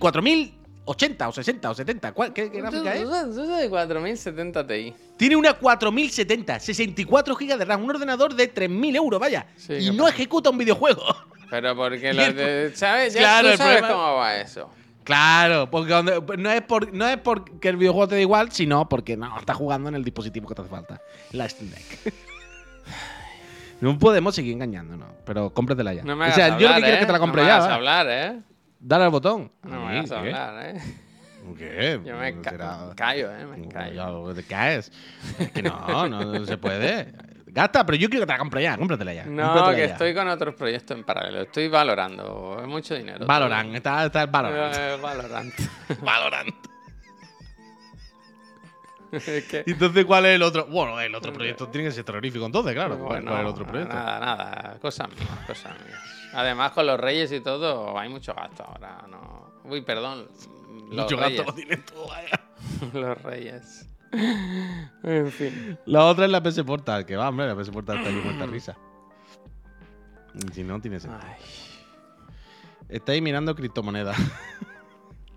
4080 o 60 o 70. ¿Cuál, ¿Qué, qué gráfica es? Eso es de 4070 Ti. Tiene una 4070, 64 GB de RAM, un ordenador de 3000 euros, vaya. Sí, y ¿qué no pasa? ejecuta un videojuego. Pero porque los el- de, ¿Sabes? Ya Claro, tú el sabes problema- cómo va eso. Claro, porque no es, por, no es porque el videojuego te da igual, sino porque no, estás jugando en el dispositivo que te hace falta. La Steam Deck. No podemos seguir engañándonos, pero cómpratela ya. No me o hagas sea, hablar, yo lo que quiero ¿eh? es que te la compre no ya. me hagas va. hablar, ¿eh? Dale al botón. No ¿A me hagas ¿Qué? hablar, ¿eh? ¿Qué? Yo me ca- Será- callo, ¿eh? Me callo. Te caes. Es que no, no, no se puede. Gasta, pero yo quiero que te la compre ya, cómpratela ya. No, cómpratela que ya. estoy con otros proyectos en paralelo. Estoy valorando. Es mucho dinero. Valorant, está, está el Valorant. Eh, Valorant. Valorant. Es que- ¿Y entonces cuál es el otro? Bueno, el otro proyecto tiene que ser terrorífico entonces, claro. ¿Cuál- Bueno, ¿Cuál es el otro proyecto? Nada, nada, cosas mías, cosas mías. Además, con los reyes y todo, hay mucho gasto ahora. No. Uy, perdón. Los Mucho reyes. gasto lo tiene todo, vaya. los reyes. En fin. La otra es la PS Portal, que va, hombre, la PS Portal está ahí muerta risa. Si no, tiene sentido. Ay. Estáis mirando criptomonedas.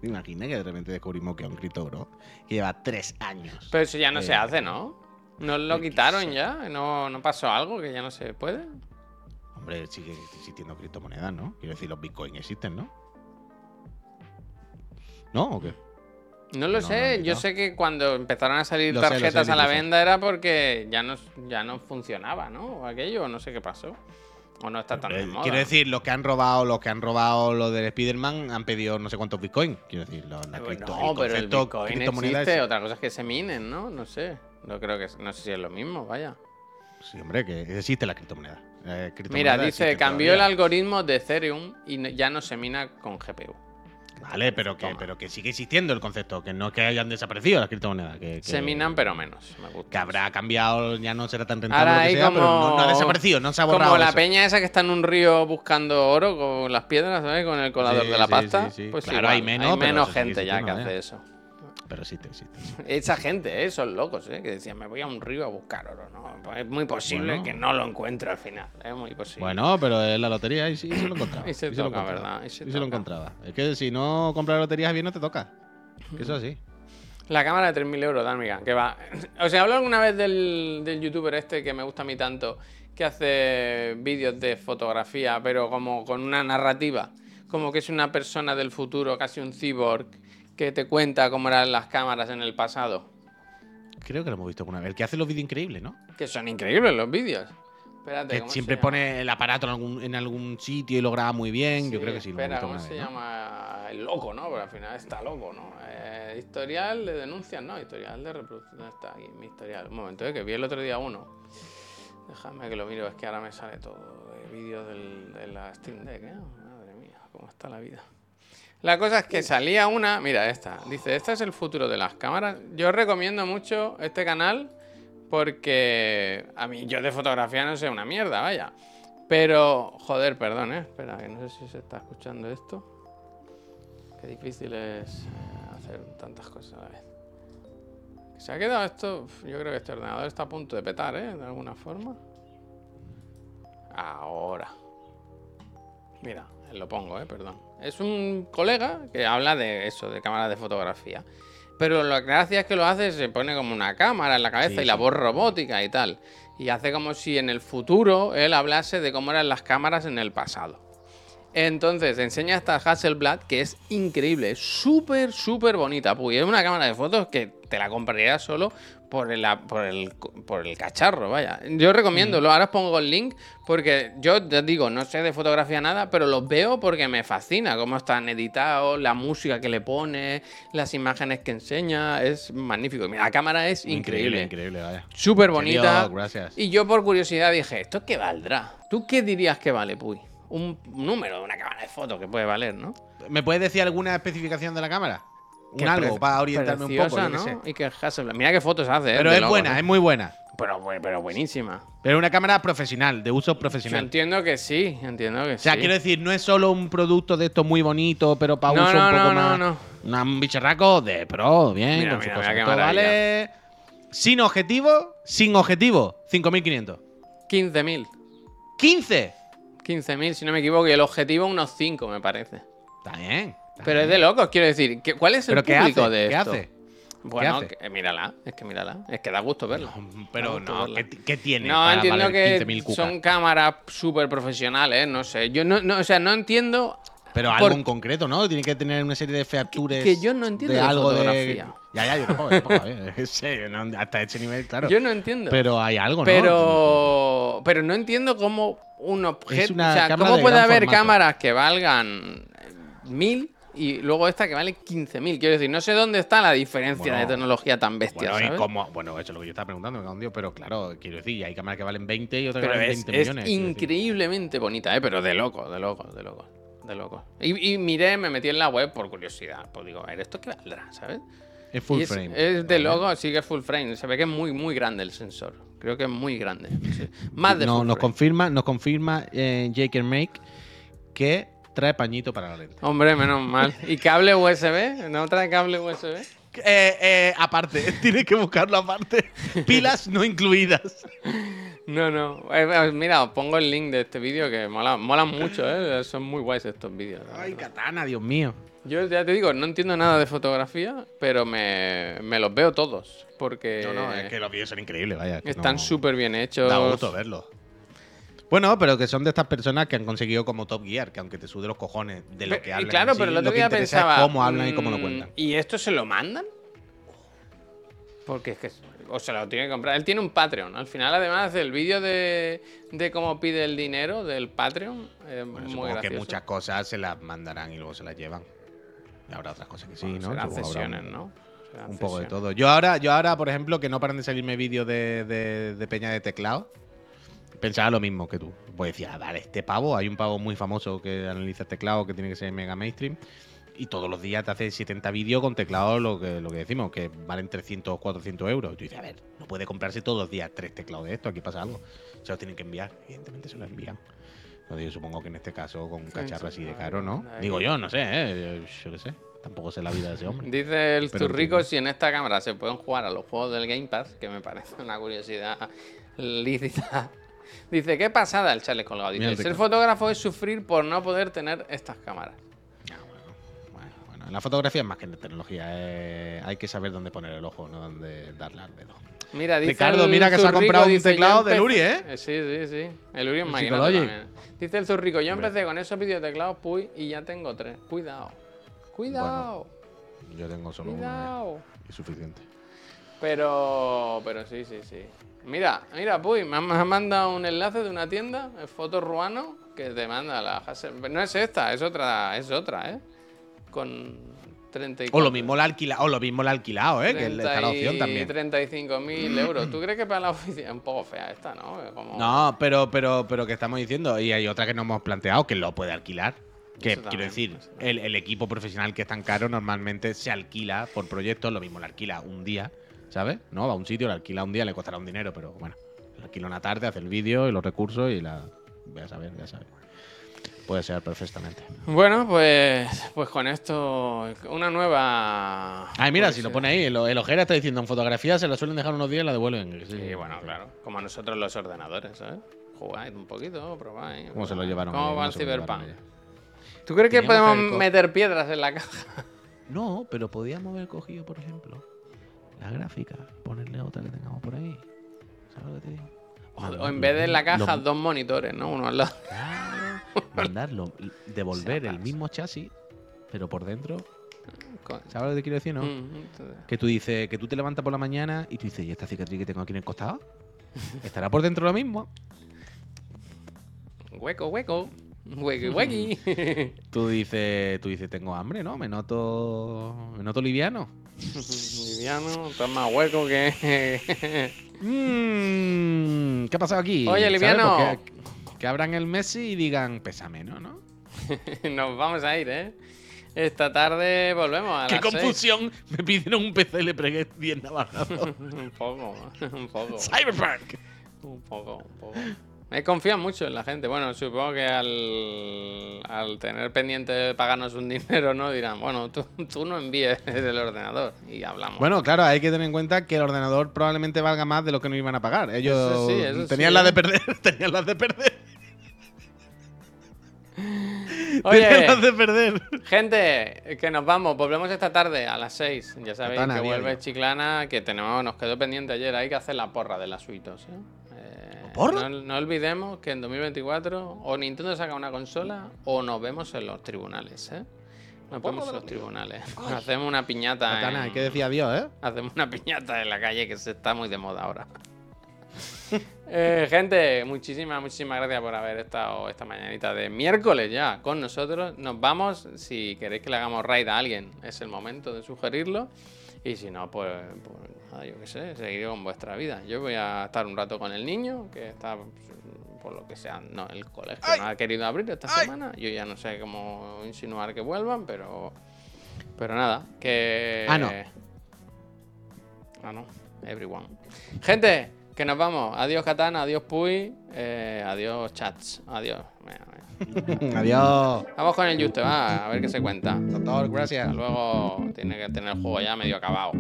¿Te imaginas que de repente descubrimos que es un cripto bro que lleva tres años? Pero eso ya no se Eh, hace, ¿no? ¿No lo quitaron sé. ya? ¿No, ¿No pasó algo que ya no se puede? Hombre, sigue existiendo criptomonedas, ¿no? Quiero decir, los bitcoins existen, ¿no? ¿No? ¿O qué? No lo No, sé, no, yo sé que cuando empezaron a salir Lo sé, lo sé, tarjetas a la venda era porque ya no, ya no funcionaba, ¿no? O aquello, no sé qué pasó. O no está tan de Eh, moda. Quiero decir, los que han robado, los que han robado lo del Spider-Man han pedido no sé cuántos bitcoins. Quiero decir, lo- la cripto, no, pero el Bitcoin existe, es- otra cosa es que se minen, ¿no? No sé. No creo que no sé si es lo mismo, vaya. Sí, hombre, que existe la criptomoneda. Mira, dice, cambió el algoritmo de Ethereum y ya no se mina con GPU. Vale, pero que, Toma. pero que sigue existiendo el concepto, que no es que hayan desaparecido las criptomonedas. Que, que- Se minan, pero menos. Me gusta. Que habrá cambiado, ya no será tan rentable Ahora lo que hay sea, pero como- no, no ha desaparecido, no se ha borrado Como la eso. peña esa que está en un río buscando oro con las piedras, ¿sabes? Con el colador Sí, de la sí, pasta. sí. Pues Claro, igual, hay menos, pero eso sigue gente ya que hace ¿eh? eso. Pero existe, existe. existe. Esa gente, ¿eh? Son locos, ¿eh? Que decían, me voy a un río a buscar oro, ¿no? Es muy posible Bueno. que no lo encuentre al final. Es muy posible. Bueno, pero es la lotería y sí, se lo encontraba. Y se lo toca, encontraba. ¿verdad? Y se Y se lo encontraba. Es que si no compras loterías bien no te toca. Que eso es así. La cámara de 3.000 euros, Dármiga, que va. O sea, hablo alguna vez del, del youtuber este que me gusta a mí tanto, que hace vídeos de fotografía, pero como con una narrativa. Como que es una persona del futuro, casi un cyborg, que te cuenta cómo eran las cámaras en el pasado. Creo que lo hemos visto alguna vez. El que hace los vídeos increíbles, ¿no? Que son increíbles los vídeos. Espérate, Que ¿cómo se siempre pone el aparato en algún, en algún sitio y lo graba muy bien. Yo creo que sí. lo Espera, visto ¿cómo se vez, ¿no? llama? El loco, ¿no? Pero al final está loco, ¿no? Eh, historial de denuncias, no, historial de reproducción. ¿Dónde está aquí? Mi historial. Un momento, ¿eh? que vi el otro día uno. Déjame que lo miro, es que ahora me sale todo de vídeos de la Steam Deck, ¿eh? Madre mía, cómo está la vida. La cosa es que salía una, mira esta, dice, este es el futuro de las cámaras. Yo recomiendo mucho este canal porque a mí yo de fotografía no sé una mierda, vaya. Pero, joder, perdón, ¿eh? Espera, que no sé si se está escuchando esto. Qué difícil es eh, hacer tantas cosas a la vez. Se ha quedado esto, yo creo que este ordenador está a punto de petar, ¿eh? De alguna forma. Ahora. Mira, lo pongo, ¿eh? Perdón. Es un colega que habla de eso, de cámaras de fotografía. Pero la gracia es que lo hace, se pone como una cámara en la cabeza Sí, y la voz robótica y tal. Y hace como si en el futuro él hablase de cómo eran las cámaras en el pasado. Entonces, enseña esta Hasselblad que es increíble, es súper, súper bonita. Puy. Es una cámara de fotos que te la compraría solo por el, por el, por el cacharro, vaya. Yo recomiendo, lo ahora os pongo el link porque yo te digo, no sé de fotografía nada, pero los veo porque me fascina cómo están editados, la música que le pone, las imágenes que enseña, es magnífico. Mira, la cámara es increíble. Increíble, vaya. Súper bonita. gracias. Y yo por curiosidad dije, ¿esto qué valdrá? ¿Tú qué dirías que vale, Puy? Un número de una cámara de fotos que puede valer, ¿no? ¿Me puedes decir alguna especificación de la cámara? Un algo para orientarme un poco. yo. ¿no? Y que Hasselblad. Mira qué fotos hace, ¿eh? Pero es buena, ¿eh? es muy buena. pero, pero buenísima. Pero una cámara profesional, de uso Yo profesional. entiendo que sí, entiendo que O sea, sí. quiero decir, no es solo un producto de esto muy bonito, pero para No, uso no, un poco no, no, más. no. una- Un bicharraco de pro, bien, Mira, con su mira, cosa. mira vale. Sin objetivo, sin objetivo, 5.500. 15.000. 15. 15.000, si no me equivoco, y el objetivo unos 5, me parece. Está bien. Pero es de locos, quiero decir. ¿qué- ¿Cuál es el ¿Pero qué público hace? de ¿Qué esto? hace? Bueno, que- mírala, es que mírala. Es que da gusto verlo. Pero Da gusto no, verla. ¿qué, qué tiene? No, para entiendo valer que 15.000 cucas? son cámaras súper profesionales, no sé. Yo no, no, o sea, no entiendo. Pero por- algo en concreto, ¿no? Tiene que tener una serie de features. que yo no entiendo de de algo fotografía. de. Ya, ya, yo tampoco. tampoco, eh. No, hasta ese nivel, claro. Yo no entiendo. Pero hay algo, ¿no? Pero, pero no entiendo cómo un objeto. O sea, cómo de puede haber formato. cámaras que valgan mil y luego esta que vale 15.000. Quiero decir, no sé dónde está la diferencia Bueno, de tecnología tan bestia, Bueno, y ¿sabes? cómo- bueno, eso es lo que yo estaba preguntando, me Dios, pero claro, quiero decir, hay cámaras que valen 20 y otras Pero que valen es, 20 es millones. increíblemente bonita, ¿eh? Pero de loco, de loco, de loco. De loco. Y, y miré, me metí en la web por curiosidad. Pues digo, a ver, ¿esto qué valdrá, ¿sabes? Es full Y es, frame. es de loco, sí que es full frame. Se ve que es muy, muy grande el sensor. Creo que es muy grande. Sí. Más de No, full nos frame. confirma, nos confirma eh, Jake Make que trae pañito para la lente. Hombre, menos mal. ¿Y cable USB? ¿No trae cable USB? Eh, eh, aparte, tienes que buscarlo aparte. Pilas no incluidas. No, no. Eh, eh, mira, os pongo el link de este vídeo que mola, molan mucho, ¿eh? Son muy guays estos vídeos. Ay, katana, Dios mío. Yo ya te digo, no entiendo nada de fotografía, pero me, me los veo todos. Porque No, no, es que los vídeos son increíbles, vaya. están no- súper bien hechos. Da gusto verlos. Bueno, pero que son de estas personas que han conseguido como Top Gear, que aunque te sude los cojones de lo que y hablan. claro, sí, pero el otro lo que día pensaba. es cómo hablan y cómo lo mm, cuentan. ¿Y esto se lo mandan? Porque es que. O se lo tiene que comprar. Él tiene un Patreon. Al final, además, el vídeo de, de cómo pide el dinero del Patreon es Bueno, muy supongo que gracioso. muchas cosas se las mandarán y luego se las llevan. Y habrá otras cosas que sí, Bueno, ¿no? serán habrá ¿no? Serán Un poco de todo. Yo ahora, yo ahora, por ejemplo, que no paran de salirme vídeos de, de- de peña de teclado, pensaba lo mismo que tú. Pues decía, vale, este pavo, hay un pavo muy famoso que analiza teclado que tiene que ser mega mainstream. Y todos los días te hace 70 vídeos con teclados, lo que, lo que decimos, que valen 300 o 400 euros. Y tú dices, a ver, no puede comprarse todos los días tres teclados de esto, aquí pasa algo. Se los tienen que enviar, evidentemente se los envían. No, yo supongo que en este caso con un cacharro así de caro, ¿no? Digo yo, no sé, ¿eh? yo qué sé. Tampoco sé la vida de ese hombre. Dice el Zurrico si en esta cámara se pueden jugar a los juegos del Game Pass, que me parece una curiosidad lícita. Dice, qué pasada el chale colgado. Dice, ser fotógrafo es sufrir por no poder tener estas cámaras. Ah, bueno, bueno, bueno. En la fotografía es más que en tecnología. eh, hay que saber dónde poner el ojo, no dónde darle al dedo. Mira, dice Ricardo, mira que se ha comprado un teclado empecé- Uri, ¿eh? Sí, sí, sí. El Uri es también. Dice el Zurrico, yo empecé con esos videoteclados, puy, y ya tengo tres. Cuidado. Cuidado. Yo tengo solo uno. cuidado. eh, Es suficiente. Pero, pero sí, sí, sí. Mira, mira, Puy, me han mandado un enlace de una tienda, es Foto Ruano, que te manda la Hasselblad. No es esta, es otra, es otra, ¿eh? Con 34. O lo mismo la alquila, o lo mismo la ha alquilado, ¿eh? Que está la opción también. 35.000 euros. ¿Tú crees que para la oficina es un poco fea esta, no? Como- No, pero, pero, pero que estamos diciendo, y hay otra que no hemos planteado, que lo puede alquilar. Que quiero decir, el, el equipo profesional que es tan caro normalmente se alquila por proyecto, lo mismo lo alquila un día, ¿sabes? No, va a un sitio, lo alquila un día, le costará un dinero, pero bueno, lo alquila una tarde, hace el vídeo y los recursos y la. Voy a saber, ya sabes. Puede ser perfectamente. Bueno, pues, pues con esto, una nueva. Ay, mira, si lo pone ahí, el, el ojera está diciendo en fotografía se la suelen dejar unos días y la devuelven. Sí, bueno, claro. Como nosotros los ordenadores, ¿sabes? Jugáis un poquito, probáis. ¿Cómo se lo llevaron? ¿Cómo va ¿Cómo el Cyberpunk? ¿Tú crees que podemos meter piedras en la caja? No, pero podíamos haber cogido, por ejemplo, la gráfica, ponerle otra que tengamos por ahí. ¿Sabes lo que te digo? O en vez de en la caja, Lo- dos monitores, ¿no? Uno al lado. Claro, mandarlo, devolver el mismo chasis, pero por dentro. ¿Sabes lo que te quiero decir, no? Mm, entonces- Que tú dices, que tú te levantas por la mañana y tú dices, ¿y esta cicatriz que tengo aquí en el costado? ¿Estará por dentro lo mismo? Hueco, hueco. Huequi, huequi. Tú dices, tú dices, tengo hambre, ¿no? Me noto, me noto liviano. Liviano, está más hueco que. Mm, ¿Qué ha pasado aquí? Oye, liviano. Que abran el Messi y digan, pésame, ¿no? ¿no? Nos vamos a ir, ¿eh? Esta tarde volvemos a ¡Qué las seis. confusión! Me pidieron un PC y le pregué 10 navajas. un poco, un poco. Cyberpunk. Un poco, un poco. Me confían mucho en la gente. Bueno, supongo que al, al tener pendiente de pagarnos un dinero, ¿no? Dirán, bueno, tú, tú no envíes el ordenador y hablamos. Bueno, claro, hay que tener en cuenta que el ordenador probablemente valga más de lo que nos iban a pagar. Ellos Eso sí, eso tenían sí, las ¿eh? de perder, tenían las de perder. Oye, las de perder. gente, que nos vamos. Volvemos esta tarde a las 6. Ya sabéis que vuelve. Chiclana, que tenemos, nos quedó pendiente ayer. Hay que hacer la porra de las suitos. ¿eh? No, no olvidemos que en 2024 o Nintendo saca una consola o nos vemos en los tribunales. ¿eh? Nos vemos en los tribunales. Hacemos una piñata. En- hay que decir adiós, ¿eh? Hacemos una piñata en la calle que se está muy de moda ahora. Eh, gente, muchísimas, muchísimas gracias por haber estado esta mañanita de miércoles ya con nosotros. Nos vamos. Si queréis que le hagamos raid a alguien, es el momento de sugerirlo. Y si no, pues, pues nada, yo qué sé, seguiré con vuestra vida. Yo voy a estar un rato con el niño, que está, por lo que sea, no, el colegio no ha querido abrir esta semana. Yo ya no sé cómo insinuar que vuelvan, pero, pero nada, que... Ah, no. Ah, no. Everyone. Gente, que nos vamos. Adiós, Katana. Adiós, Puy. eh, adiós, chats. Adiós. Adiós. Vamos con el Juste, va. A ver qué se cuenta. Doctor, gracias. Hasta luego. Tiene que tener el juego ya medio acabado.